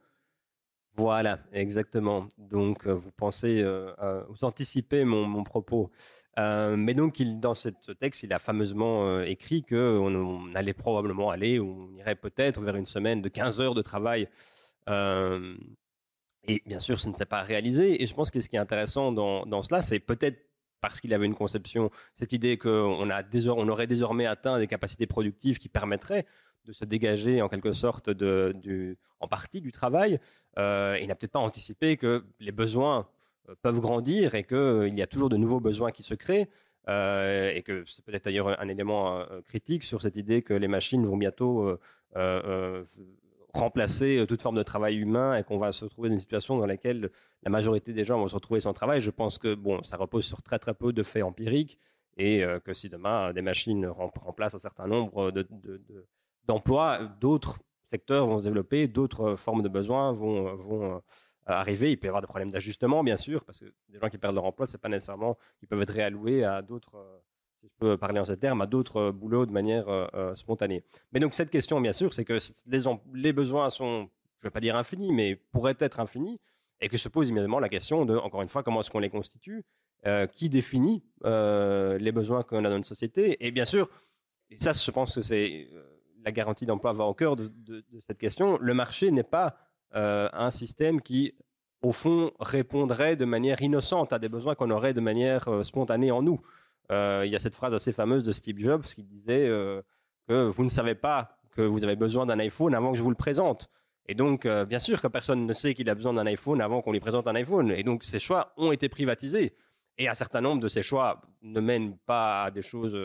voilà, exactement. Donc, vous pensez, vous anticipez mon, propos. mais donc, il, dans ce texte, il a fameusement écrit qu'on on allait probablement aller, ou on irait peut-être vers une semaine de 15 heures de travail. et bien sûr, ce ne s'est pas réalisé. Et je pense que ce qui est intéressant dans, dans cela, c'est peut-être parce qu'il avait une conception, cette idée qu'on on aurait désormais atteint des capacités productives qui permettraient de se dégager en quelque sorte en partie du travail. Euh, il n'a peut-être pas anticipé que les besoins euh, peuvent grandir et qu'il euh, y a toujours de nouveaux besoins qui se créent. Et que c'est peut-être d'ailleurs un élément critique sur cette idée que les machines vont bientôt remplacer euh, toute forme de travail humain et qu'on va se retrouver dans une situation dans laquelle la majorité des gens vont se retrouver sans travail. Je pense que bon, ça repose sur très très peu de faits empiriques et euh, que si demain des machines remplacent un certain nombre d'emplois, d'autres secteurs vont se développer, d'autres formes de besoins vont, vont euh, arriver. Il peut y avoir des problèmes d'ajustement, bien sûr, parce que des gens qui perdent leur emploi, c'est pas nécessairement qu'ils peuvent être réalloués à d'autres je peux parler en ces termes, à d'autres euh, boulots de manière euh, euh, spontanée. Mais donc cette question, bien sûr, c'est que les, besoins sont, je ne vais pas dire infinis, mais pourraient être infinis, et que se pose immédiatement la question de, encore une fois, comment est-ce qu'on les constitue, qui définit les besoins qu'on a dans une société, et bien sûr, et ça, je pense que c'est la garantie d'emploi va au cœur de, cette question. Le marché n'est pas un système qui, au fond, répondrait de manière innocente à des besoins qu'on aurait de manière spontanée en nous. Euh, il y a cette phrase assez fameuse de Steve Jobs qui disait euh, que vous ne savez pas que vous avez besoin d'un iPhone avant que je vous le présente. Et donc, euh, bien sûr que personne ne sait qu'il a besoin d'un iPhone avant qu'on lui présente un iPhone. Et donc, ces choix ont été privatisés. Et un certain nombre de ces choix ne mènent pas à des choses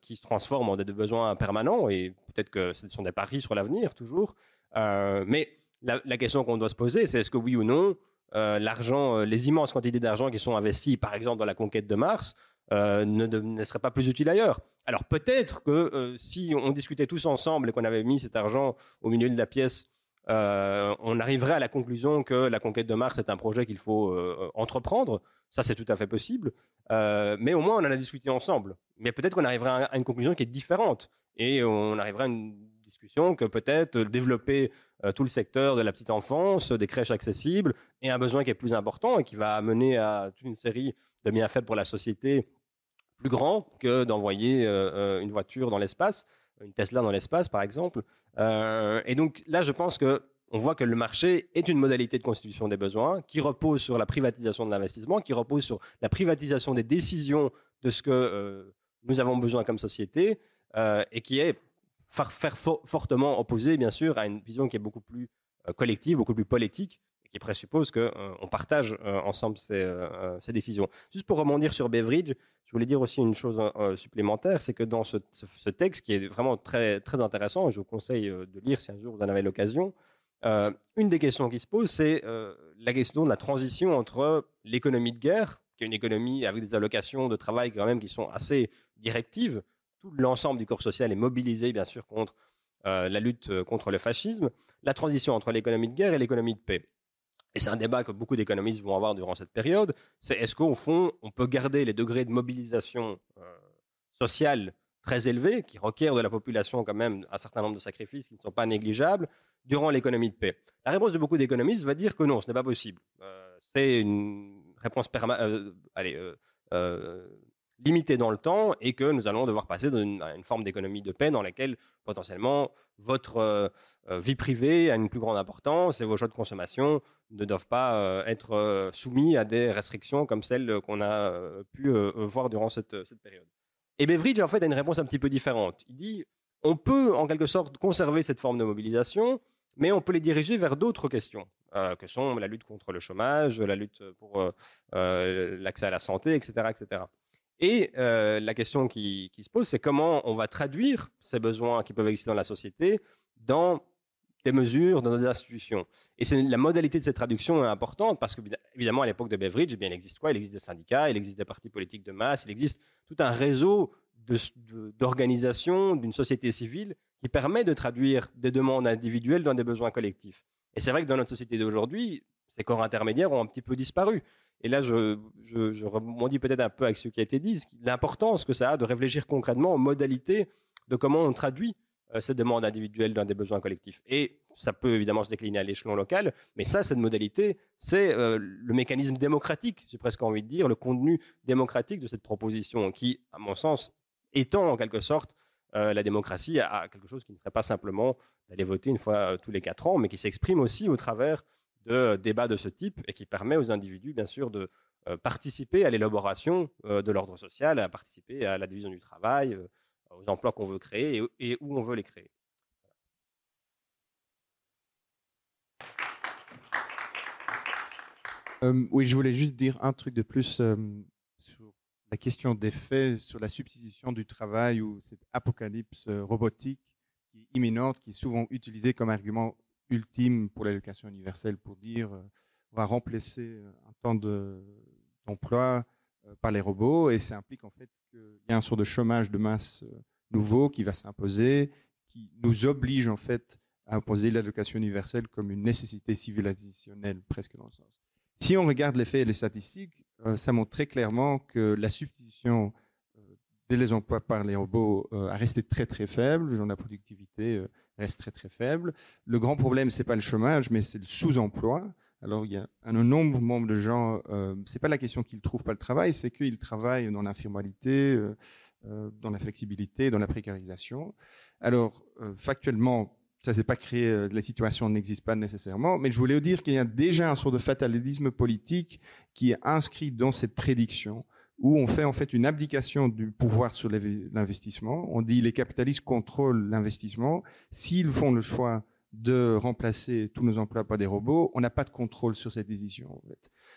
qui se transforment en des besoins permanents. Et peut-être que ce sont des paris sur l'avenir, toujours. Mais la, la question qu'on doit se poser, c'est est-ce que oui ou non, euh, l'argent, euh, les immenses quantités d'argent qui sont investis, par exemple, dans la conquête de Mars, ne, ne, serait pas plus utile ailleurs. Alors peut-être que si on discutait tous ensemble et qu'on avait mis cet argent au milieu de la pièce euh, on arriverait à la conclusion que la conquête de Mars est un projet qu'il faut euh, entreprendre. Ça, c'est tout à fait possible. Euh, mais au moins, on en a discuté ensemble. Mais peut-être qu'on arriverait à une conclusion qui est différente. Et on arriverait à une que peut-être développer tout le secteur de la petite enfance, des crèches accessibles, est un besoin qui est plus important et qui va amener à toute une série de bienfaits pour la société plus grand que d'envoyer une voiture dans l'espace une Tesla dans l'espace, par exemple. Euh, et donc là, je pense que on voit que le marché est une modalité de constitution des besoins qui repose sur la privatisation de l'investissement, qui repose sur la privatisation des décisions de ce que euh, nous avons besoin comme société, euh, et qui est fortement opposé, bien sûr, à une vision qui est beaucoup plus collective, beaucoup plus politique, qui présuppose qu'on partage ensemble ces, ces, décisions. Juste pour rebondir sur Beveridge, je voulais dire aussi une chose euh, supplémentaire, c'est que dans ce, texte, qui est vraiment très, très intéressant, je vous conseille euh, de lire si un jour vous en avez l'occasion, euh, une des questions qui se pose, c'est la question de la transition entre l'économie de guerre, qui est une économie avec des allocations de travail quand même qui sont assez directives. Tout l'ensemble du corps social est mobilisé, bien sûr, contre la lutte contre le fascisme. La transition entre l'économie de guerre et l'économie de paix et c'est un débat que beaucoup d'économistes vont avoir durant cette période, c'est est-ce qu'au fond, on peut garder les degrés de mobilisation euh, sociale très élevés, qui requièrent de la population quand même un certain nombre de sacrifices qui ne sont pas négligeables, durant l'économie de paix? La réponse de beaucoup d'économistes va dire que non, ce n'est pas possible. Euh, c'est une réponse euh, allez, limitée dans le temps et que nous allons devoir passer à une forme d'économie de paix dans laquelle potentiellement votre vie privée a une plus grande importance et vos choix de consommation ne doivent pas euh, être euh, soumis à des restrictions comme celles qu'on a euh, pu voir durant cette, période. Et Beveridge, en fait, a une réponse un petit peu différente. Il dit, on peut en quelque sorte conserver cette forme de mobilisation, mais on peut les diriger vers d'autres questions, que sont la lutte contre le chômage, la lutte pour l'accès à la santé, etc. Et la question qui, se pose, c'est comment on va traduire ces besoins qui peuvent exister dans la société dans des mesures dans nos institutions. Et c'est la modalité de cette traduction est importante parce que, évidemment, à l'époque de Beveridge, eh bien, il existe quoi? Il existe des syndicats, il existe des partis politiques de masse, il existe tout un réseau d'organisation d'une société civile qui permet de traduire des demandes individuelles dans des besoins collectifs. Et c'est vrai que dans notre société d'aujourd'hui, ces corps intermédiaires ont un petit peu disparu. Et là, je, je, rebondis peut-être un peu avec ce qui a été dit, l'importance que ça a de réfléchir concrètement aux modalités de comment on traduit euh, cette demande individuelle dans des besoins collectifs. Et ça peut évidemment se décliner à l'échelon local, mais ça, cette modalité, c'est euh, le mécanisme démocratique, j'ai presque envie de dire, le contenu démocratique de cette proposition, qui, à mon sens, étend en quelque sorte euh, la démocratie à, quelque chose qui ne serait pas simplement d'aller voter une fois tous les quatre ans, mais qui s'exprime aussi au travers de débats de ce type et qui permet aux individus, bien sûr, de participer à l'élaboration de l'ordre social, à participer à la division du travail, aux emplois qu'on veut créer et, où on veut les créer. Euh, oui, je voulais juste dire un truc de plus euh, sur la question des faits, sur la substitution du travail ou cette apocalypse euh, robotique qui est imminente, qui est souvent utilisée comme argument ultime pour l'éducation universelle pour dire on va remplacer un temps d'emploi euh, par les robots et ça implique en fait qu'il y a un sort de chômage de masse euh, nouveau qui va s'imposer, qui nous oblige en fait à imposer l'éducation universelle comme une nécessité civilisationnelle presque dans le sens. Si on regarde les faits et les statistiques, euh, ça montre très clairement que la substitution des emplois par les robots a resté très très faible, la productivité reste très très faible. Le grand problème, c'est pas le chômage, mais c'est le sous-emploi. Alors, il y a un nombre de gens, euh, c'est pas la question qu'ils trouvent pas le travail, c'est qu'ils travaillent dans l'informalité, euh, euh, dans la flexibilité, dans la précarisation. Alors, euh, factuellement, ça s'est pas créé, la situation n'existe pas nécessairement, mais je voulais dire qu'il y a déjà un sort de fatalisme politique qui est inscrit dans cette prédiction où on fait en fait une abdication du pouvoir sur l'investissement. On dit les capitalistes contrôlent l'investissement. S'ils font le choix de remplacer tous nos emplois par des robots, on n'a pas de contrôle sur cette décision.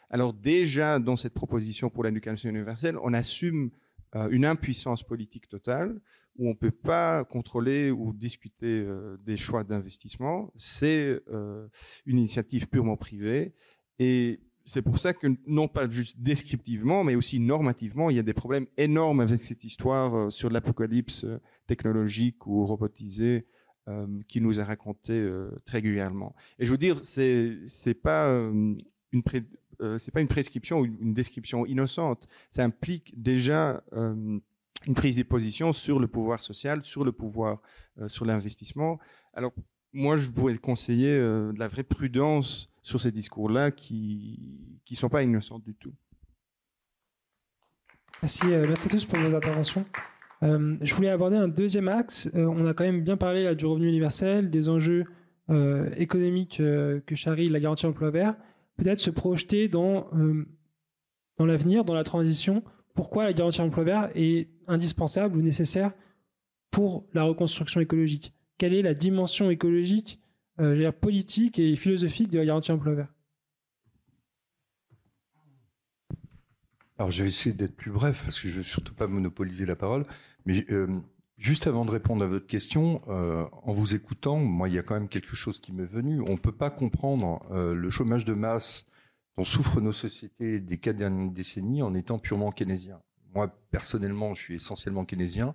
Alors déjà, dans cette proposition pour l'éducation universelle, on assume euh, une impuissance politique totale où on ne peut pas contrôler ou discuter euh, des choix d'investissement. C'est euh, une initiative purement privée. Et c'est pour ça que non pas juste descriptivement, mais aussi normativement, il y a des problèmes énormes avec cette histoire euh, sur l'apocalypse euh, technologique ou robotisée euh, qui nous est racontée très régulièrement. Et je veux dire, c'est c'est pas une c'est pas une prescription ou une description innocente. Ça implique déjà une prise de position sur le pouvoir social, sur le pouvoir, sur l'investissement. Alors moi, je pourrais conseiller de la vraie prudence sur ces discours-là qui ne sont pas innocents du tout. Merci, euh, à tous pour vos interventions. Euh, je voulais aborder un deuxième axe. Euh, on a quand même bien parlé du revenu universel, des enjeux économiques que charrie la garantie emploi vert. Peut-être se projeter dans, dans l'avenir, dans la transition. Pourquoi la garantie emploi vert est indispensable ou nécessaire pour la reconstruction écologique? Quelle est la dimension écologique euh, politique et philosophique de la garantie emploi vert Alors, je vais essayer d'être plus bref parce que je ne veux surtout pas monopoliser la parole. Mais euh, juste avant de répondre à votre question, euh, en vous écoutant, moi, il y a quand même quelque chose qui m'est venu. On ne peut pas comprendre le chômage de masse dont souffrent nos sociétés des quatre dernières décennies en étant purement keynésien. Moi, personnellement, je suis essentiellement keynésien.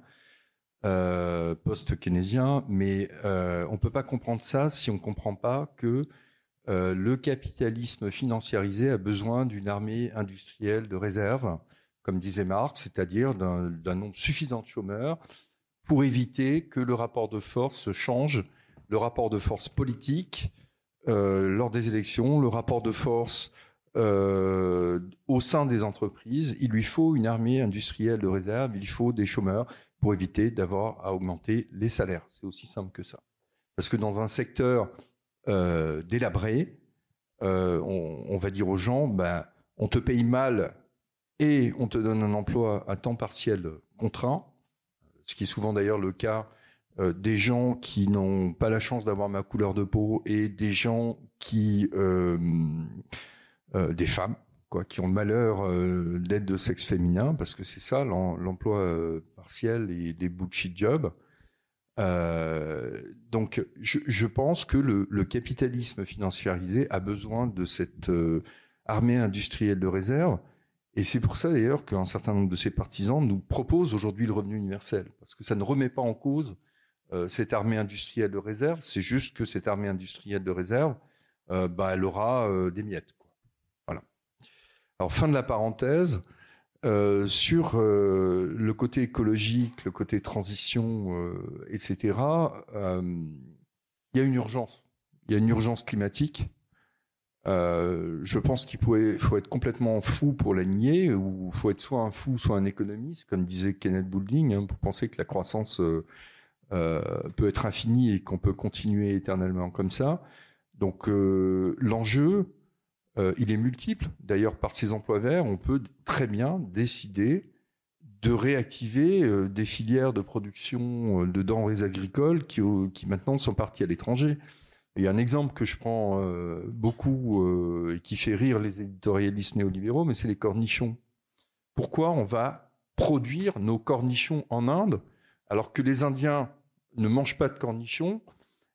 Euh, post-keynésien, mais euh, on ne peut pas comprendre ça si on ne comprend pas que euh, le capitalisme financiarisé a besoin d'une armée industrielle de réserve, comme disait Marx, c'est-à-dire d'un nombre suffisant de chômeurs pour éviter que le rapport de force change, le rapport de force politique lors des élections, le rapport de force au sein des entreprises. Il lui faut une armée industrielle de réserve, il faut des chômeurs, pour éviter d'avoir à augmenter les salaires. C'est aussi simple que ça. Parce que dans un secteur euh, délabré, euh, on, va dire aux gens, ben, on te paye mal et on te donne un emploi à temps partiel contraint, ce qui est souvent d'ailleurs le cas euh, des gens qui n'ont pas la chance d'avoir ma couleur de peau et des gens qui, des femmes, quoi, qui ont le malheur d'être de sexe féminin, parce que c'est ça l'emploi partiel et des bullshit jobs. Euh, donc, je, pense que le, capitalisme financiarisé a besoin de cette euh, armée industrielle de réserve. Et c'est pour ça d'ailleurs qu'un certain nombre de ses partisans nous proposent aujourd'hui le revenu universel, parce que ça ne remet pas en cause euh, cette armée industrielle de réserve. C'est juste que cette armée industrielle de réserve, bah, elle aura des miettes. Alors, fin de la parenthèse. Euh, sur euh, le côté écologique, le côté transition, euh, etc., il y a une urgence. Il y a une urgence climatique. je pense qu'il faut être complètement fou pour la nier, ou il faut être soit un fou, soit un économiste, comme disait Kenneth Boulding, hein, pour penser que la croissance peut être infinie et qu'on peut continuer éternellement comme ça. Donc l'enjeu, euh, il est multiple. D'ailleurs, par ces emplois verts, on peut très bien décider de réactiver euh, des filières de production euh, de denrées agricoles qui, maintenant sont parties à l'étranger. Il y a un exemple que je prends beaucoup et qui fait rire les éditorialistes néolibéraux, mais c'est les cornichons. Pourquoi on va produire nos cornichons en Inde alors que les Indiens ne mangent pas de cornichons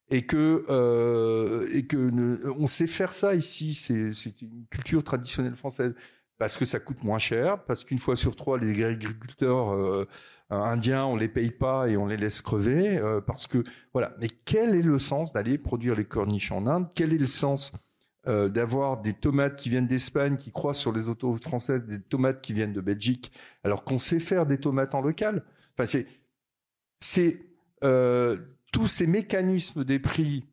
et que euh, et que on sait faire ça ici. C'est une culture traditionnelle française parce que ça coûte moins cher, parce qu'une fois sur trois, les agriculteurs euh, indiens, on les paye pas et on les laisse crever, euh, parce que voilà. Mais quel est le sens d'aller produire les cornichons en Inde? Quel est le sens euh, d'avoir des tomates qui viennent d'Espagne, qui croisent sur les autos françaises, des tomates qui viennent de Belgique, alors qu'on sait faire des tomates en local? Enfin, c'est c'est euh, tous ces mécanismes des prix,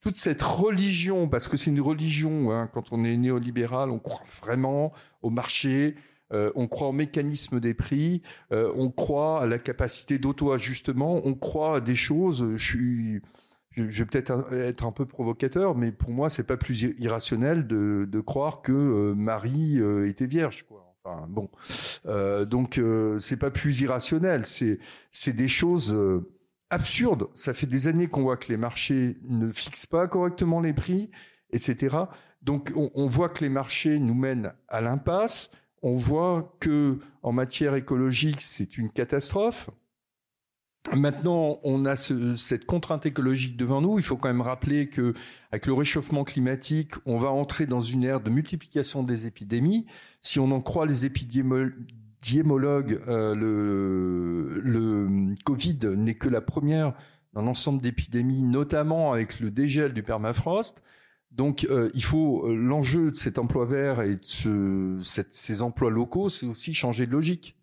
toute cette religion, parce que c'est une religion, hein, quand on est néolibéral, on croit vraiment au marché, euh, on croit au mécanisme des prix, euh, on croit à la capacité d'auto-ajustement, on croit à des choses. Je vais peut-être être un peu provocateur, mais pour moi, c'est pas plus irrationnel de, croire que euh, Marie était vierge. Quoi. Enfin, bon, donc c'est pas plus irrationnel. C'est des choses absurde. Ça fait des années qu'on voit que les marchés ne fixent pas correctement les prix, etc. Donc on, voit que les marchés nous mènent à l'impasse. On voit que en matière écologique, c'est une catastrophe. Maintenant, on a cette contrainte écologique devant nous. Il faut quand même rappeler que, avec le réchauffement climatique, on va entrer dans une ère de multiplication des épidémies. Si on en croit les épidémiologues, euh, le, le Covid n'est que la première d'un ensemble d'épidémies, notamment avec le dégel du permafrost. Donc, euh, il faut euh, l'enjeu de cet emploi vert et de ce, cette, ces emplois locaux, c'est aussi changer de logique.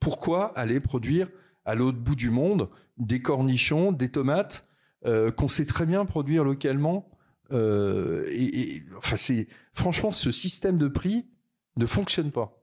Pourquoi aller produire à l'autre bout du monde des cornichons, des tomates euh, qu'on sait très bien produire localement euh, et, et, enfin, c'est franchement ce système de prix ne fonctionne pas.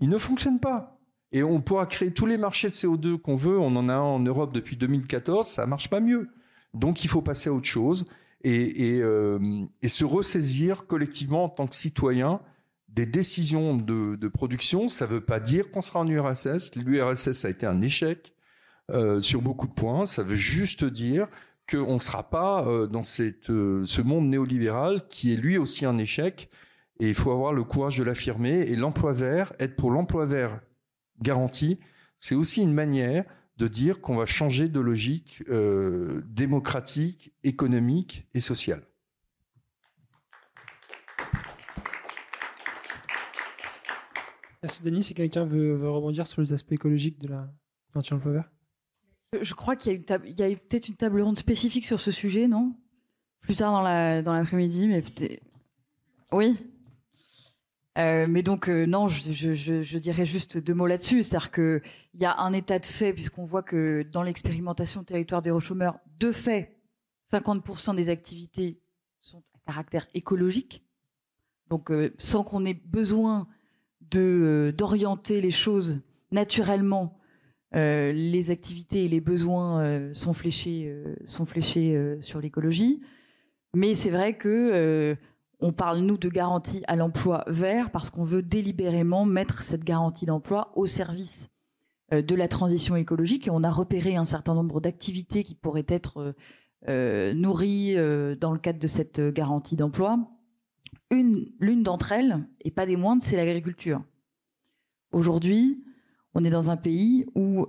Il ne fonctionne pas. Et on pourra créer tous les marchés de CO2 qu'on veut. On en a un en Europe depuis 2014. Ça marche pas mieux. Donc il faut passer à autre chose et, euh, se ressaisir collectivement en tant que citoyen des décisions de, production. Ça ne veut pas dire qu'on sera en URSS. L'URSS a été un échec euh, sur beaucoup de points. Ça veut juste dire qu'on ne sera pas euh, dans ce monde néolibéral qui est lui aussi un échec. Et il faut avoir le courage de l'affirmer. Et l'emploi vert, être pour l'emploi vert garanti, c'est aussi une manière de dire qu'on va changer de logique euh, démocratique, économique et sociale. Merci Denis. Si quelqu'un veut, veut, rebondir sur les aspects écologiques de la l'emploi vert. Je crois qu'il y a, a peut-être une table ronde spécifique sur ce sujet, non? Plus tard dans la dans l'après-midi, mais peut-être. Oui? Euh, mais donc euh, non, je, dirais juste deux mots là-dessus, c'est-à-dire que il y a un état de fait puisqu'on voit que dans l'expérimentation territoire des chômeurs, de fait, 50% des activités sont à caractère écologique. Donc euh, sans qu'on ait besoin d'orienter les choses naturellement, les activités et les besoins sont fléchés sur l'écologie. Mais c'est vrai que on parle, nous, de garantie à l'emploi vert parce qu'on veut délibérément mettre cette garantie d'emploi au service euh, de la transition écologique et on a repéré un certain nombre d'activités qui pourraient être euh, euh nourries dans le cadre de cette garantie d'emploi. Une, l'une d'entre elles, et pas des moindres, c'est l'agriculture. Aujourd'hui, on est dans un pays où,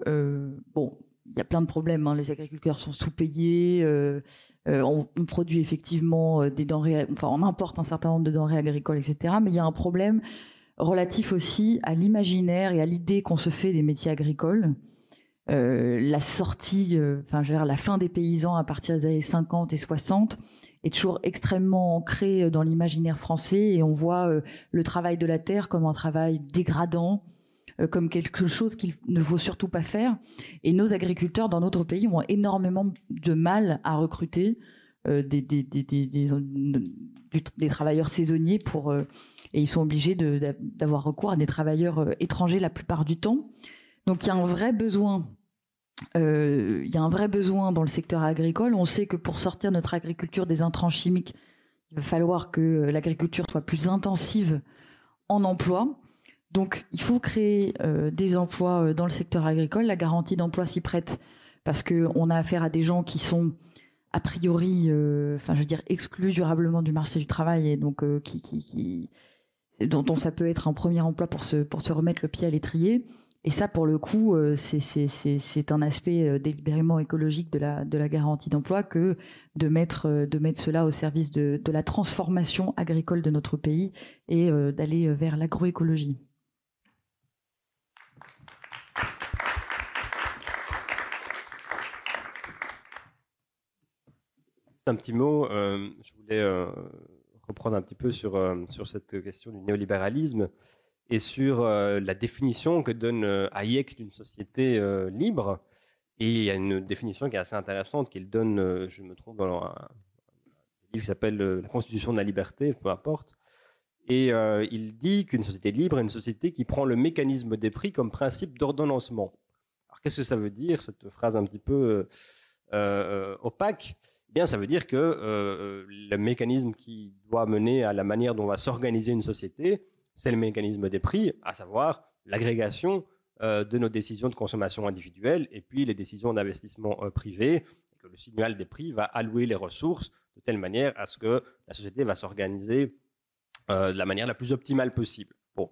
bon, il y a plein de problèmes. Hein. Les agriculteurs sont sous-payés. Euh, euh, on, produit effectivement euh, des denrées, enfin, on importe un certain nombre de denrées agricoles, etc. Mais il y a un problème relatif aussi à l'imaginaire et à l'idée qu'on se fait des métiers agricoles. La sortie, enfin, je veux dire, la fin des paysans à partir des années 50 et 60 est toujours extrêmement ancrée dans l'imaginaire français et on voit le travail de la terre comme un travail dégradant, comme quelque chose qu'il ne faut surtout pas faire. Et nos agriculteurs dans notre pays ont énormément de mal à recruter euh, des, travailleurs saisonniers pour, euh, et ils sont obligés d'avoir recours à des travailleurs étrangers la plupart du temps. Donc il y a un vrai besoin. il y a un vrai besoin dans le secteur agricole. On sait que pour sortir notre agriculture des intrants chimiques, il va falloir que l'agriculture soit plus intensive en emploi. Donc, il faut créer euh, des emplois euh, dans le secteur agricole. La garantie d'emploi s'y prête parce qu'on a affaire à des gens qui sont a priori, euh, enfin, je veux dire, exclus durablement du marché du travail et donc qui, dont, ça peut être un premier emploi pour se remettre le pied à l'étrier. Et ça, pour le coup, c'est un aspect délibérément écologique de la, garantie d'emploi que de mettre, de mettre cela au service de la transformation agricole de notre pays et d'aller vers l'agroécologie. Un petit mot. Euh, je voulais euh, reprendre un petit peu sur, euh, sur cette question du néolibéralisme et sur la définition que donne Hayek d'une société libre. Et il y a une définition qui est assez intéressante qu'il donne, je me trouve, dans un, livre qui s'appelle La Constitution de la liberté, peu importe. Et il dit qu'une société libre est une société qui prend le mécanisme des prix comme principe d'ordonnancement. Alors qu'est-ce que ça veut dire, cette phrase un petit peu opaque? Eh bien, ça veut dire que euh, le mécanisme qui doit mener à la manière dont va s'organiser une société, c'est le mécanisme des prix, à savoir l'agrégation euh, de nos décisions de consommation individuelle et puis les décisions d'investissement euh, privé, que le signal des prix va allouer les ressources de telle manière à ce que la société va s'organiser euh, de la manière la plus optimale possible. Bon,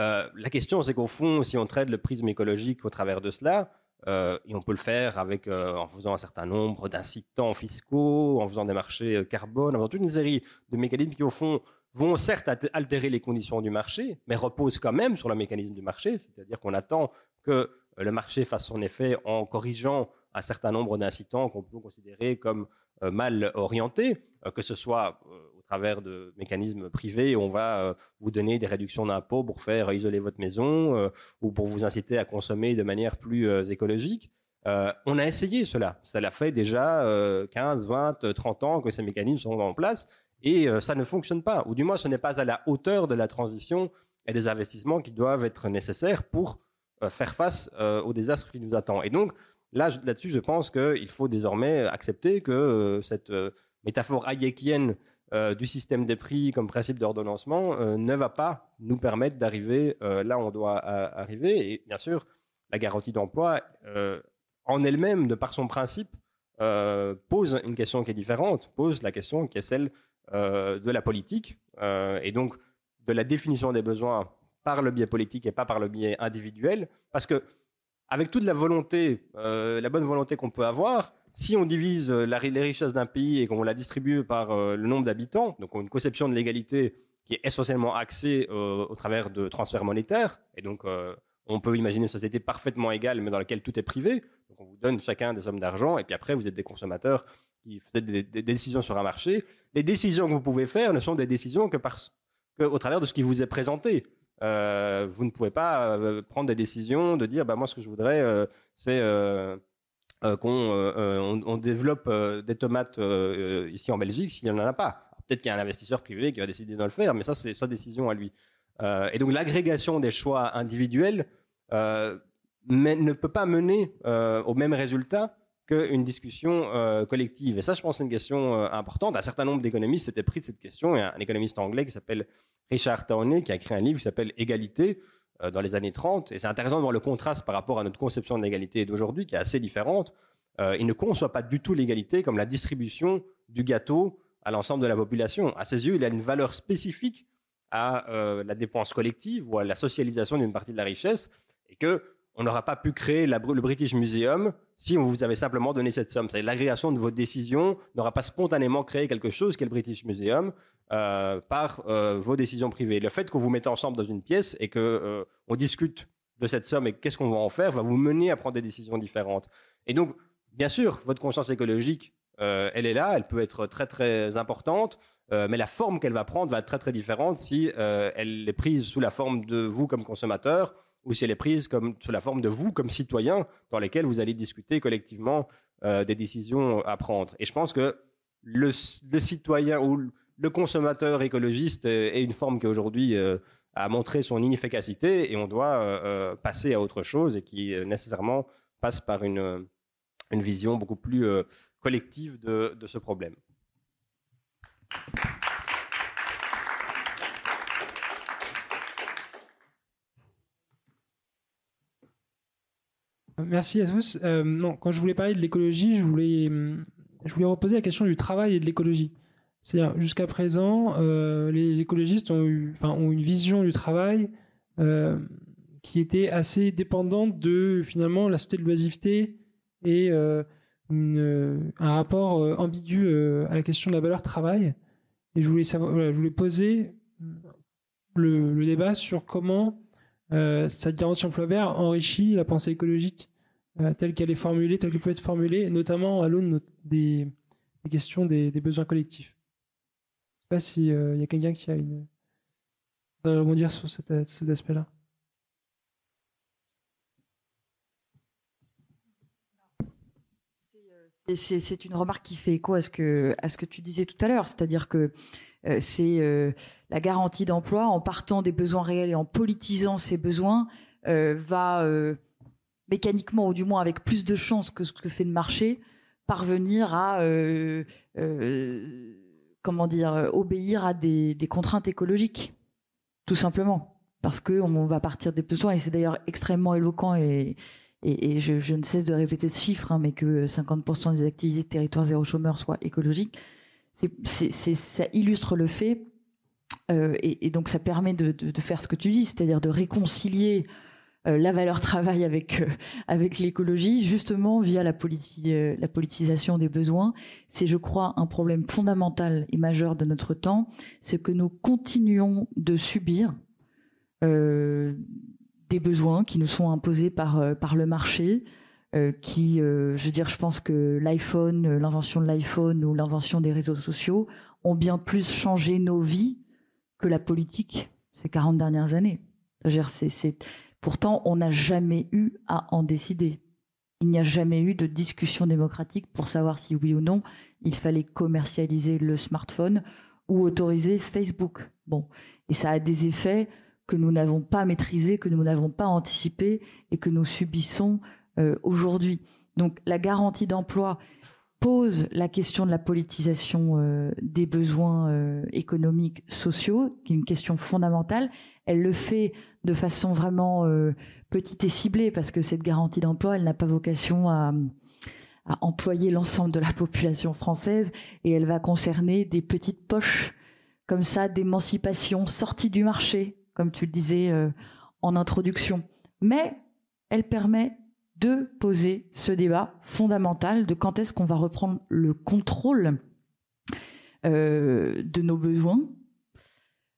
euh, la question, c'est qu'au fond, si on traite le prisme écologique au travers de cela, et on peut le faire avec, en faisant un certain nombre d'incitants fiscaux, en faisant des marchés carbone, en faisant toute une série de mécanismes qui, au fond, vont certes altérer les conditions du marché, mais reposent quand même sur le mécanisme du marché, c'est-à-dire qu'on attend que le marché fasse son effet en corrigeant un certain nombre d'incitants qu'on peut considérer comme euh, mal orientés, euh, que ce soit euh, travers de mécanismes privés, on va vous donner des réductions d'impôts pour faire isoler votre maison ou pour vous inciter à consommer de manière plus écologique. on a essayé cela. Ça l'a fait déjà 15, 20, 30 ans que ces mécanismes sont en place et ça ne fonctionne pas. Ou du moins, ce n'est pas à la hauteur de la transition et des investissements qui doivent être nécessaires pour faire face au désastre qui nous attend. Et donc, Là, là-dessus, je pense qu'il faut désormais accepter que euh, cette euh, métaphore hayekienne euh, du système des prix comme principe d'ordonnancement ne va pas nous permettre d'arriver là où on doit arriver. Et bien sûr, la garantie d'emploi, en elle-même, de par son principe, pose une question qui est différente, pose la question qui est celle de la politique, et donc de la définition des besoins par le biais politique et pas par le biais individuel, parce que avec toute la volonté, euh, la bonne volonté qu'on peut avoir, si on divise euh, les richesses d'un pays et qu'on la distribue par euh, le nombre d'habitants, donc une conception de l'égalité qui est essentiellement axée au travers de transferts monétaires, et donc on peut imaginer une société parfaitement égale, mais dans laquelle tout est privé. Donc on vous donne chacun des sommes d'argent, et puis après vous êtes des consommateurs qui faites des, décisions sur un marché. Les décisions que vous pouvez faire ne sont des décisions que, que au travers de ce qui vous est présenté. Euh, vous ne pouvez pas euh, prendre des décisions de dire bah moi ce que je voudrais euh, c'est qu'on on, développe des tomates ici en Belgique s'il n'y en a pas. Peut-être qu'il y a un investisseur privé qui va décider de le faire, mais ça c'est sa décision à lui. et donc l'agrégation des choix individuels ne peut pas mener au même résultat qu'une discussion collective. Et ça, je pense, c'est une question importante. Un certain nombre d'économistes s'étaient pris de cette question. Il y a un économiste anglais qui s'appelle Richard Tawney qui a écrit un livre qui s'appelle Égalité euh, dans les années 30. Et c'est intéressant de voir le contraste par rapport à notre conception de l'égalité d'aujourd'hui qui est assez différente. Euh, il ne conçoit pas du tout l'égalité comme la distribution du gâteau à l'ensemble de la population. À ses yeux, il a une valeur spécifique à euh, la dépense collective ou à la socialisation d'une partie de la richesse et que on n'aura pas pu créer le British Museum si on vous avait simplement donné cette somme. L'agrégation de vos décisions n'aura pas spontanément créé quelque chose qu'est le British Museum euh, par euh, vos décisions privées. Le fait que vous mettez ensemble dans une pièce et que euh, on discute de cette somme et qu'est-ce qu'on va en faire va vous mener à prendre des décisions différentes. Et donc, bien sûr, votre conscience écologique, elle est là, elle peut être très très importante. mais la forme qu'elle va prendre va être très très différente si elle est prise sous la forme de vous comme consommateur ou si elle est prise comme, sous la forme de vous comme citoyen dans lesquels vous allez discuter collectivement des décisions à prendre. Et je pense que le, le citoyen ou le consommateur écologiste est une forme qui aujourd'hui euh, a montré son inefficacité et on doit euh, passer à autre chose et qui nécessairement passe par une, vision beaucoup plus collective de, ce problème. Merci à tous. Euh, non, quand je voulais parler de l'écologie, je voulais, je voulais reposer la question du travail et de l'écologie. C'est-à-dire, jusqu'à présent, euh, les écologistes ont, eu, une vision du travail euh, qui était assez dépendante de, finalement, la société de l'oisiveté et une, un rapport ambigu à la question de la valeur travail. Et je voulais, savoir, poser le, débat sur comment euh, cette garantie emploi vert enrichit la pensée écologique euh, telle qu'elle est formulée, telle qu'elle peut être formulée, notamment à l'aune des, questions des, besoins collectifs. Sais pas s'il euh, y a quelqu'un qui a une. rebondir sur cet, aspect-là. C'est une remarque qui fait écho à ce que, à ce que tu disais tout à l'heure, c'est-à-dire que euh, c'est euh, la garantie d'emploi en partant des besoins réels et en politisant ces besoins euh, va mécaniquement ou du moins avec plus de chances que ce que fait le marché parvenir à comment dire obéir à des, contraintes écologiques tout simplement. Parce que on va partir des besoins et c'est d'ailleurs extrêmement éloquent et, et, je, ne cesse de répéter ce chiffre, hein, mais que 50% des activités de territoire zéro chômeur soient écologiques. C'est, ça illustre le fait, euh, et, donc ça permet de, faire ce que tu dis, c'est-à-dire de réconcilier la valeur travail avec avec l'écologie, justement via la, la politisation des besoins. C'est, je crois, un problème fondamental et majeur de notre temps, c'est que nous continuons de subir des besoins qui nous sont imposés par par le marché, euh, qui, euh, je veux dire, je pense que l'iPhone, euh, l'invention de l'iPhone ou l'invention des réseaux sociaux ont bien plus changé nos vies que la politique ces 40 dernières années. C'est, Pourtant, on n'a jamais eu à en décider. Il n'y a jamais eu de discussion démocratique pour savoir si oui ou non il fallait commercialiser le smartphone ou autoriser Facebook. Bon, et ça a des effets que nous n'avons pas maîtrisés, que nous n'avons pas anticipés et que nous subissons euh, aujourd'hui. Donc la garantie d'emploi pose la question de la politisation euh, des besoins euh, économiques, sociaux, qui est une question fondamentale. Elle le fait de façon vraiment petite et ciblée, parce que cette garantie d'emploi, elle n'a pas vocation à, employer l'ensemble de la population française, et elle va concerner des petites poches comme ça d'émancipation sortie du marché, comme tu le disais en introduction. Mais elle permet de poser ce débat fondamental de quand est-ce qu'on va reprendre le contrôle euh, de nos besoins euh,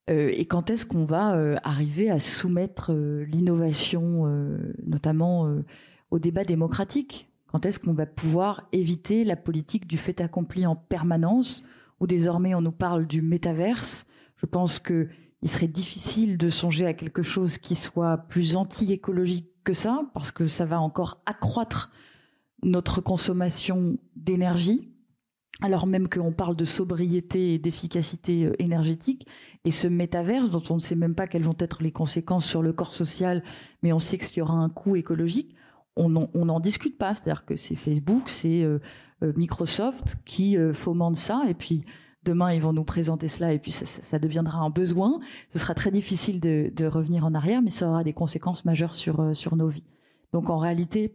et quand est-ce qu'on va euh, arriver à soumettre l'innovation, notamment au débat démocratique? Quand est-ce qu'on va pouvoir éviter la politique du fait accompli en permanence, où désormais on nous parle du métaverse? Je pense qu'il serait difficile de songer à quelque chose qui soit plus anti-écologique que ça, parce que ça va encore accroître notre consommation d'énergie, alors même qu'on parle de sobriété et d'efficacité euh, énergétique. Et ce métaverse, dont on ne sait même pas quelles vont être les conséquences sur le corps social, mais on sait qu'il y aura un coût écologique, on n'en discute pas. C'est-à-dire que c'est Facebook, c'est euh, euh, Microsoft qui fomente ça, et puis Demain, ils vont nous présenter cela et puis ça, deviendra un besoin. Ce sera très difficile de, revenir en arrière, mais ça aura des conséquences majeures sur, sur nos vies. Donc en réalité,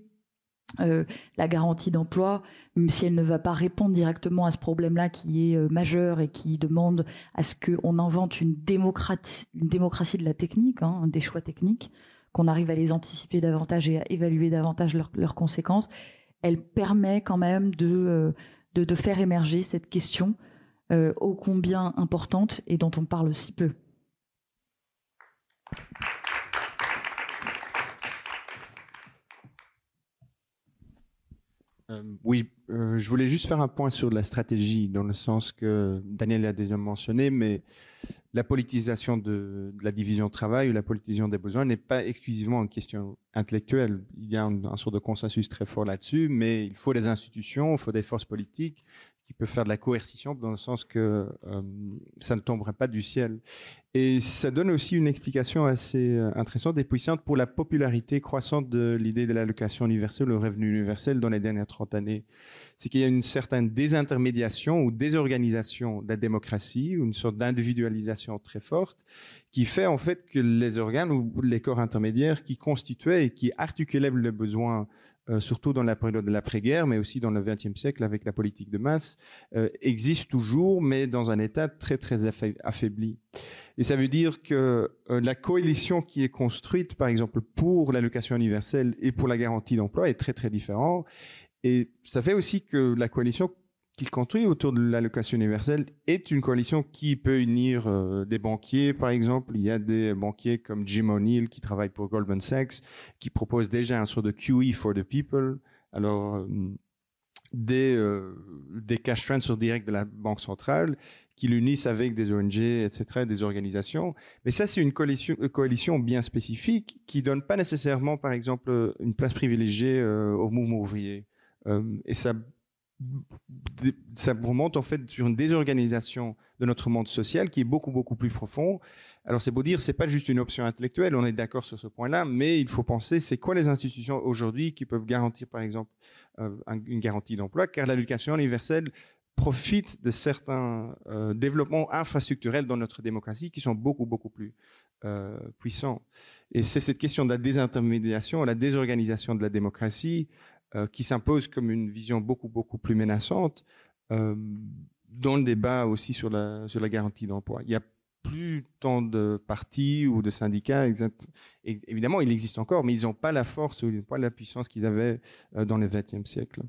euh, la garantie d'emploi, même si elle ne va pas répondre directement à ce problème-là qui est euh, majeur et qui demande à ce qu'on invente une démocratie, de la technique, hein, des choix techniques, qu'on arrive à les anticiper davantage et à évaluer davantage leurs conséquences, elle permet quand même de, de faire émerger cette question euh, ô combien importante et dont on parle si peu. Euh, oui, euh, je voulais juste faire un point sur la stratégie, dans le sens que Daniel a déjà mentionné, mais la politisation de, la division travail ou la politisation des besoins n'est pas exclusivement une question intellectuelle. Il y a un, un sort de consensus très fort là-dessus, mais il faut des institutions, il faut des forces politiques, qui peut faire de la coercition dans le sens que euh, ça ne tomberait pas du ciel. Et ça donne aussi une explication assez euh, intéressante et puissante pour la popularité croissante de l'idée de l'allocation universelle, le revenu universel dans les dernières 30 années. C'est qu'il y a une certaine désintermédiation ou désorganisation de la démocratie, une sorte d'individualisation très forte, qui fait en fait que les organes ou les corps intermédiaires qui constituaient et qui articulaient le besoin euh, surtout dans la période de l'après-guerre, mais aussi dans le XXe siècle avec la politique de masse, euh, existe toujours, mais dans un état très très affaibli. Et ça veut dire que euh, la coalition qui est construite, par exemple, pour l'allocation universelle et pour la garantie d'emploi est très très différente. Et ça fait aussi que la coalition qui construit autour de l'allocation universelle est une coalition qui peut unir euh, des banquiers, par exemple. Il y a des banquiers comme Jim O'Neill qui travaille pour Goldman Sachs, qui propose déjà un sort de QE for the people. Alors, euh, des, euh, des cash transfers directs de la Banque centrale qui l'unissent avec des ONG, etc., des organisations. Mais ça, c'est une coalition, coalition bien spécifique qui donne pas nécessairement, par exemple, une place privilégiée au mouvement ouvrier. et ça ça remonte en fait sur une désorganisation de notre monde social qui est beaucoup beaucoup plus profond. Alors c'est beau dire, c'est pas juste une option intellectuelle, on est d'accord sur ce point-là, mais il faut penser c'est quoi les institutions aujourd'hui qui peuvent garantir par exemple euh, une garantie d'emploi, car l'éducation universelle profite de certains euh, développements infrastructurels dans notre démocratie qui sont beaucoup beaucoup plus euh, puissants. Et c'est cette question de la désintermédiation, la désorganisation de la démocratie euh, qui s'impose comme une vision beaucoup, beaucoup plus menaçante euh, dans le débat aussi sur la, sur la garantie d'emploi. Il y a plus tant de partis ou de syndicats. évidemment, il existe encore, mais ils n'ont pas la force ou pas la puissance qu'ils avaient euh, dans le XXe siècle.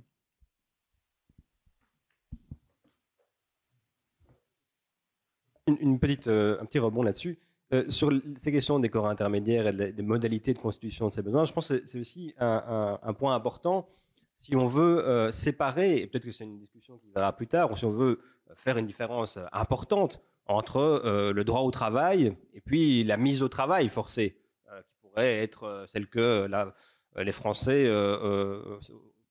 Une, petite, un petit rebond là-dessus. Euh, sur ces questions des corps intermédiaires et des modalités de constitution de ces besoins, je pense que c'est aussi un, point important. Si on veut séparer, et peut-être que c'est une discussion qui viendra plus tard, ou si on veut faire une différence importante entre euh, le droit au travail et puis la mise au travail forcée, euh, qui pourrait être euh, celle que les Français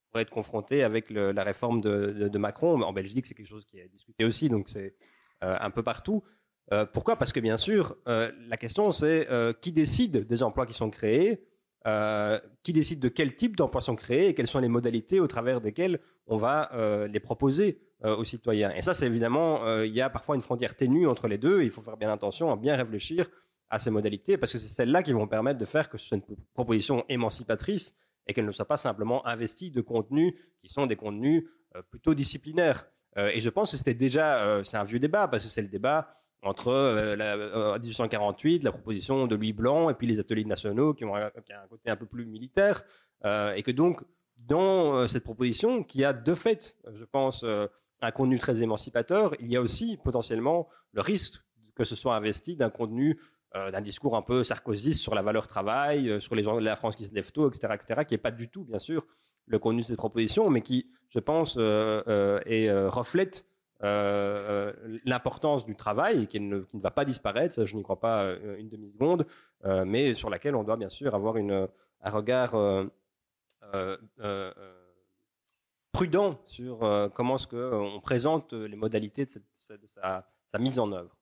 pourraient être confrontés avec la réforme de, Macron. En Belgique, c'est quelque chose qui est discuté aussi, donc c'est un peu partout. Pourquoi? Parce que bien sûr, la question c'est qui décide des emplois qui sont créés, qui décide de quel type d'emplois sont créés et quelles sont les modalités au travers desquelles on va les proposer euh, aux citoyens. Et ça, c'est évidemment, euh, il y a parfois une frontière ténue entre les deux. Il faut faire bien attention à bien réfléchir à ces modalités parce que c'est celles-là qui vont permettre de faire que ce soit une proposition émancipatrice et qu'elle ne soit pas simplement investie de contenus qui sont des contenus euh, plutôt disciplinaires. et je pense que c'était déjà, c'est un vieux débat parce que c'est le débat entre la, 1848, la proposition de Louis Blanc et puis les ateliers nationaux qui ont un, côté un peu plus militaire et que donc dans cette proposition qui a de fait, je pense, un contenu très émancipateur, il y a aussi potentiellement le risque que ce soit investi d'un contenu, euh, d'un discours un peu sarkozyste sur la valeur travail, euh, sur les gens de la France qui se lèvent tôt, etc., etc., qui n'est pas du tout, bien sûr, le contenu de cette proposition, mais qui, je pense, euh, reflète l'importance du travail qui ne, va pas disparaître, je n'y crois pas une demi-seconde, mais sur laquelle on doit bien sûr avoir un regard prudent sur euh, comment est-ce qu'on euh, présente les modalités de, sa, mise en œuvre.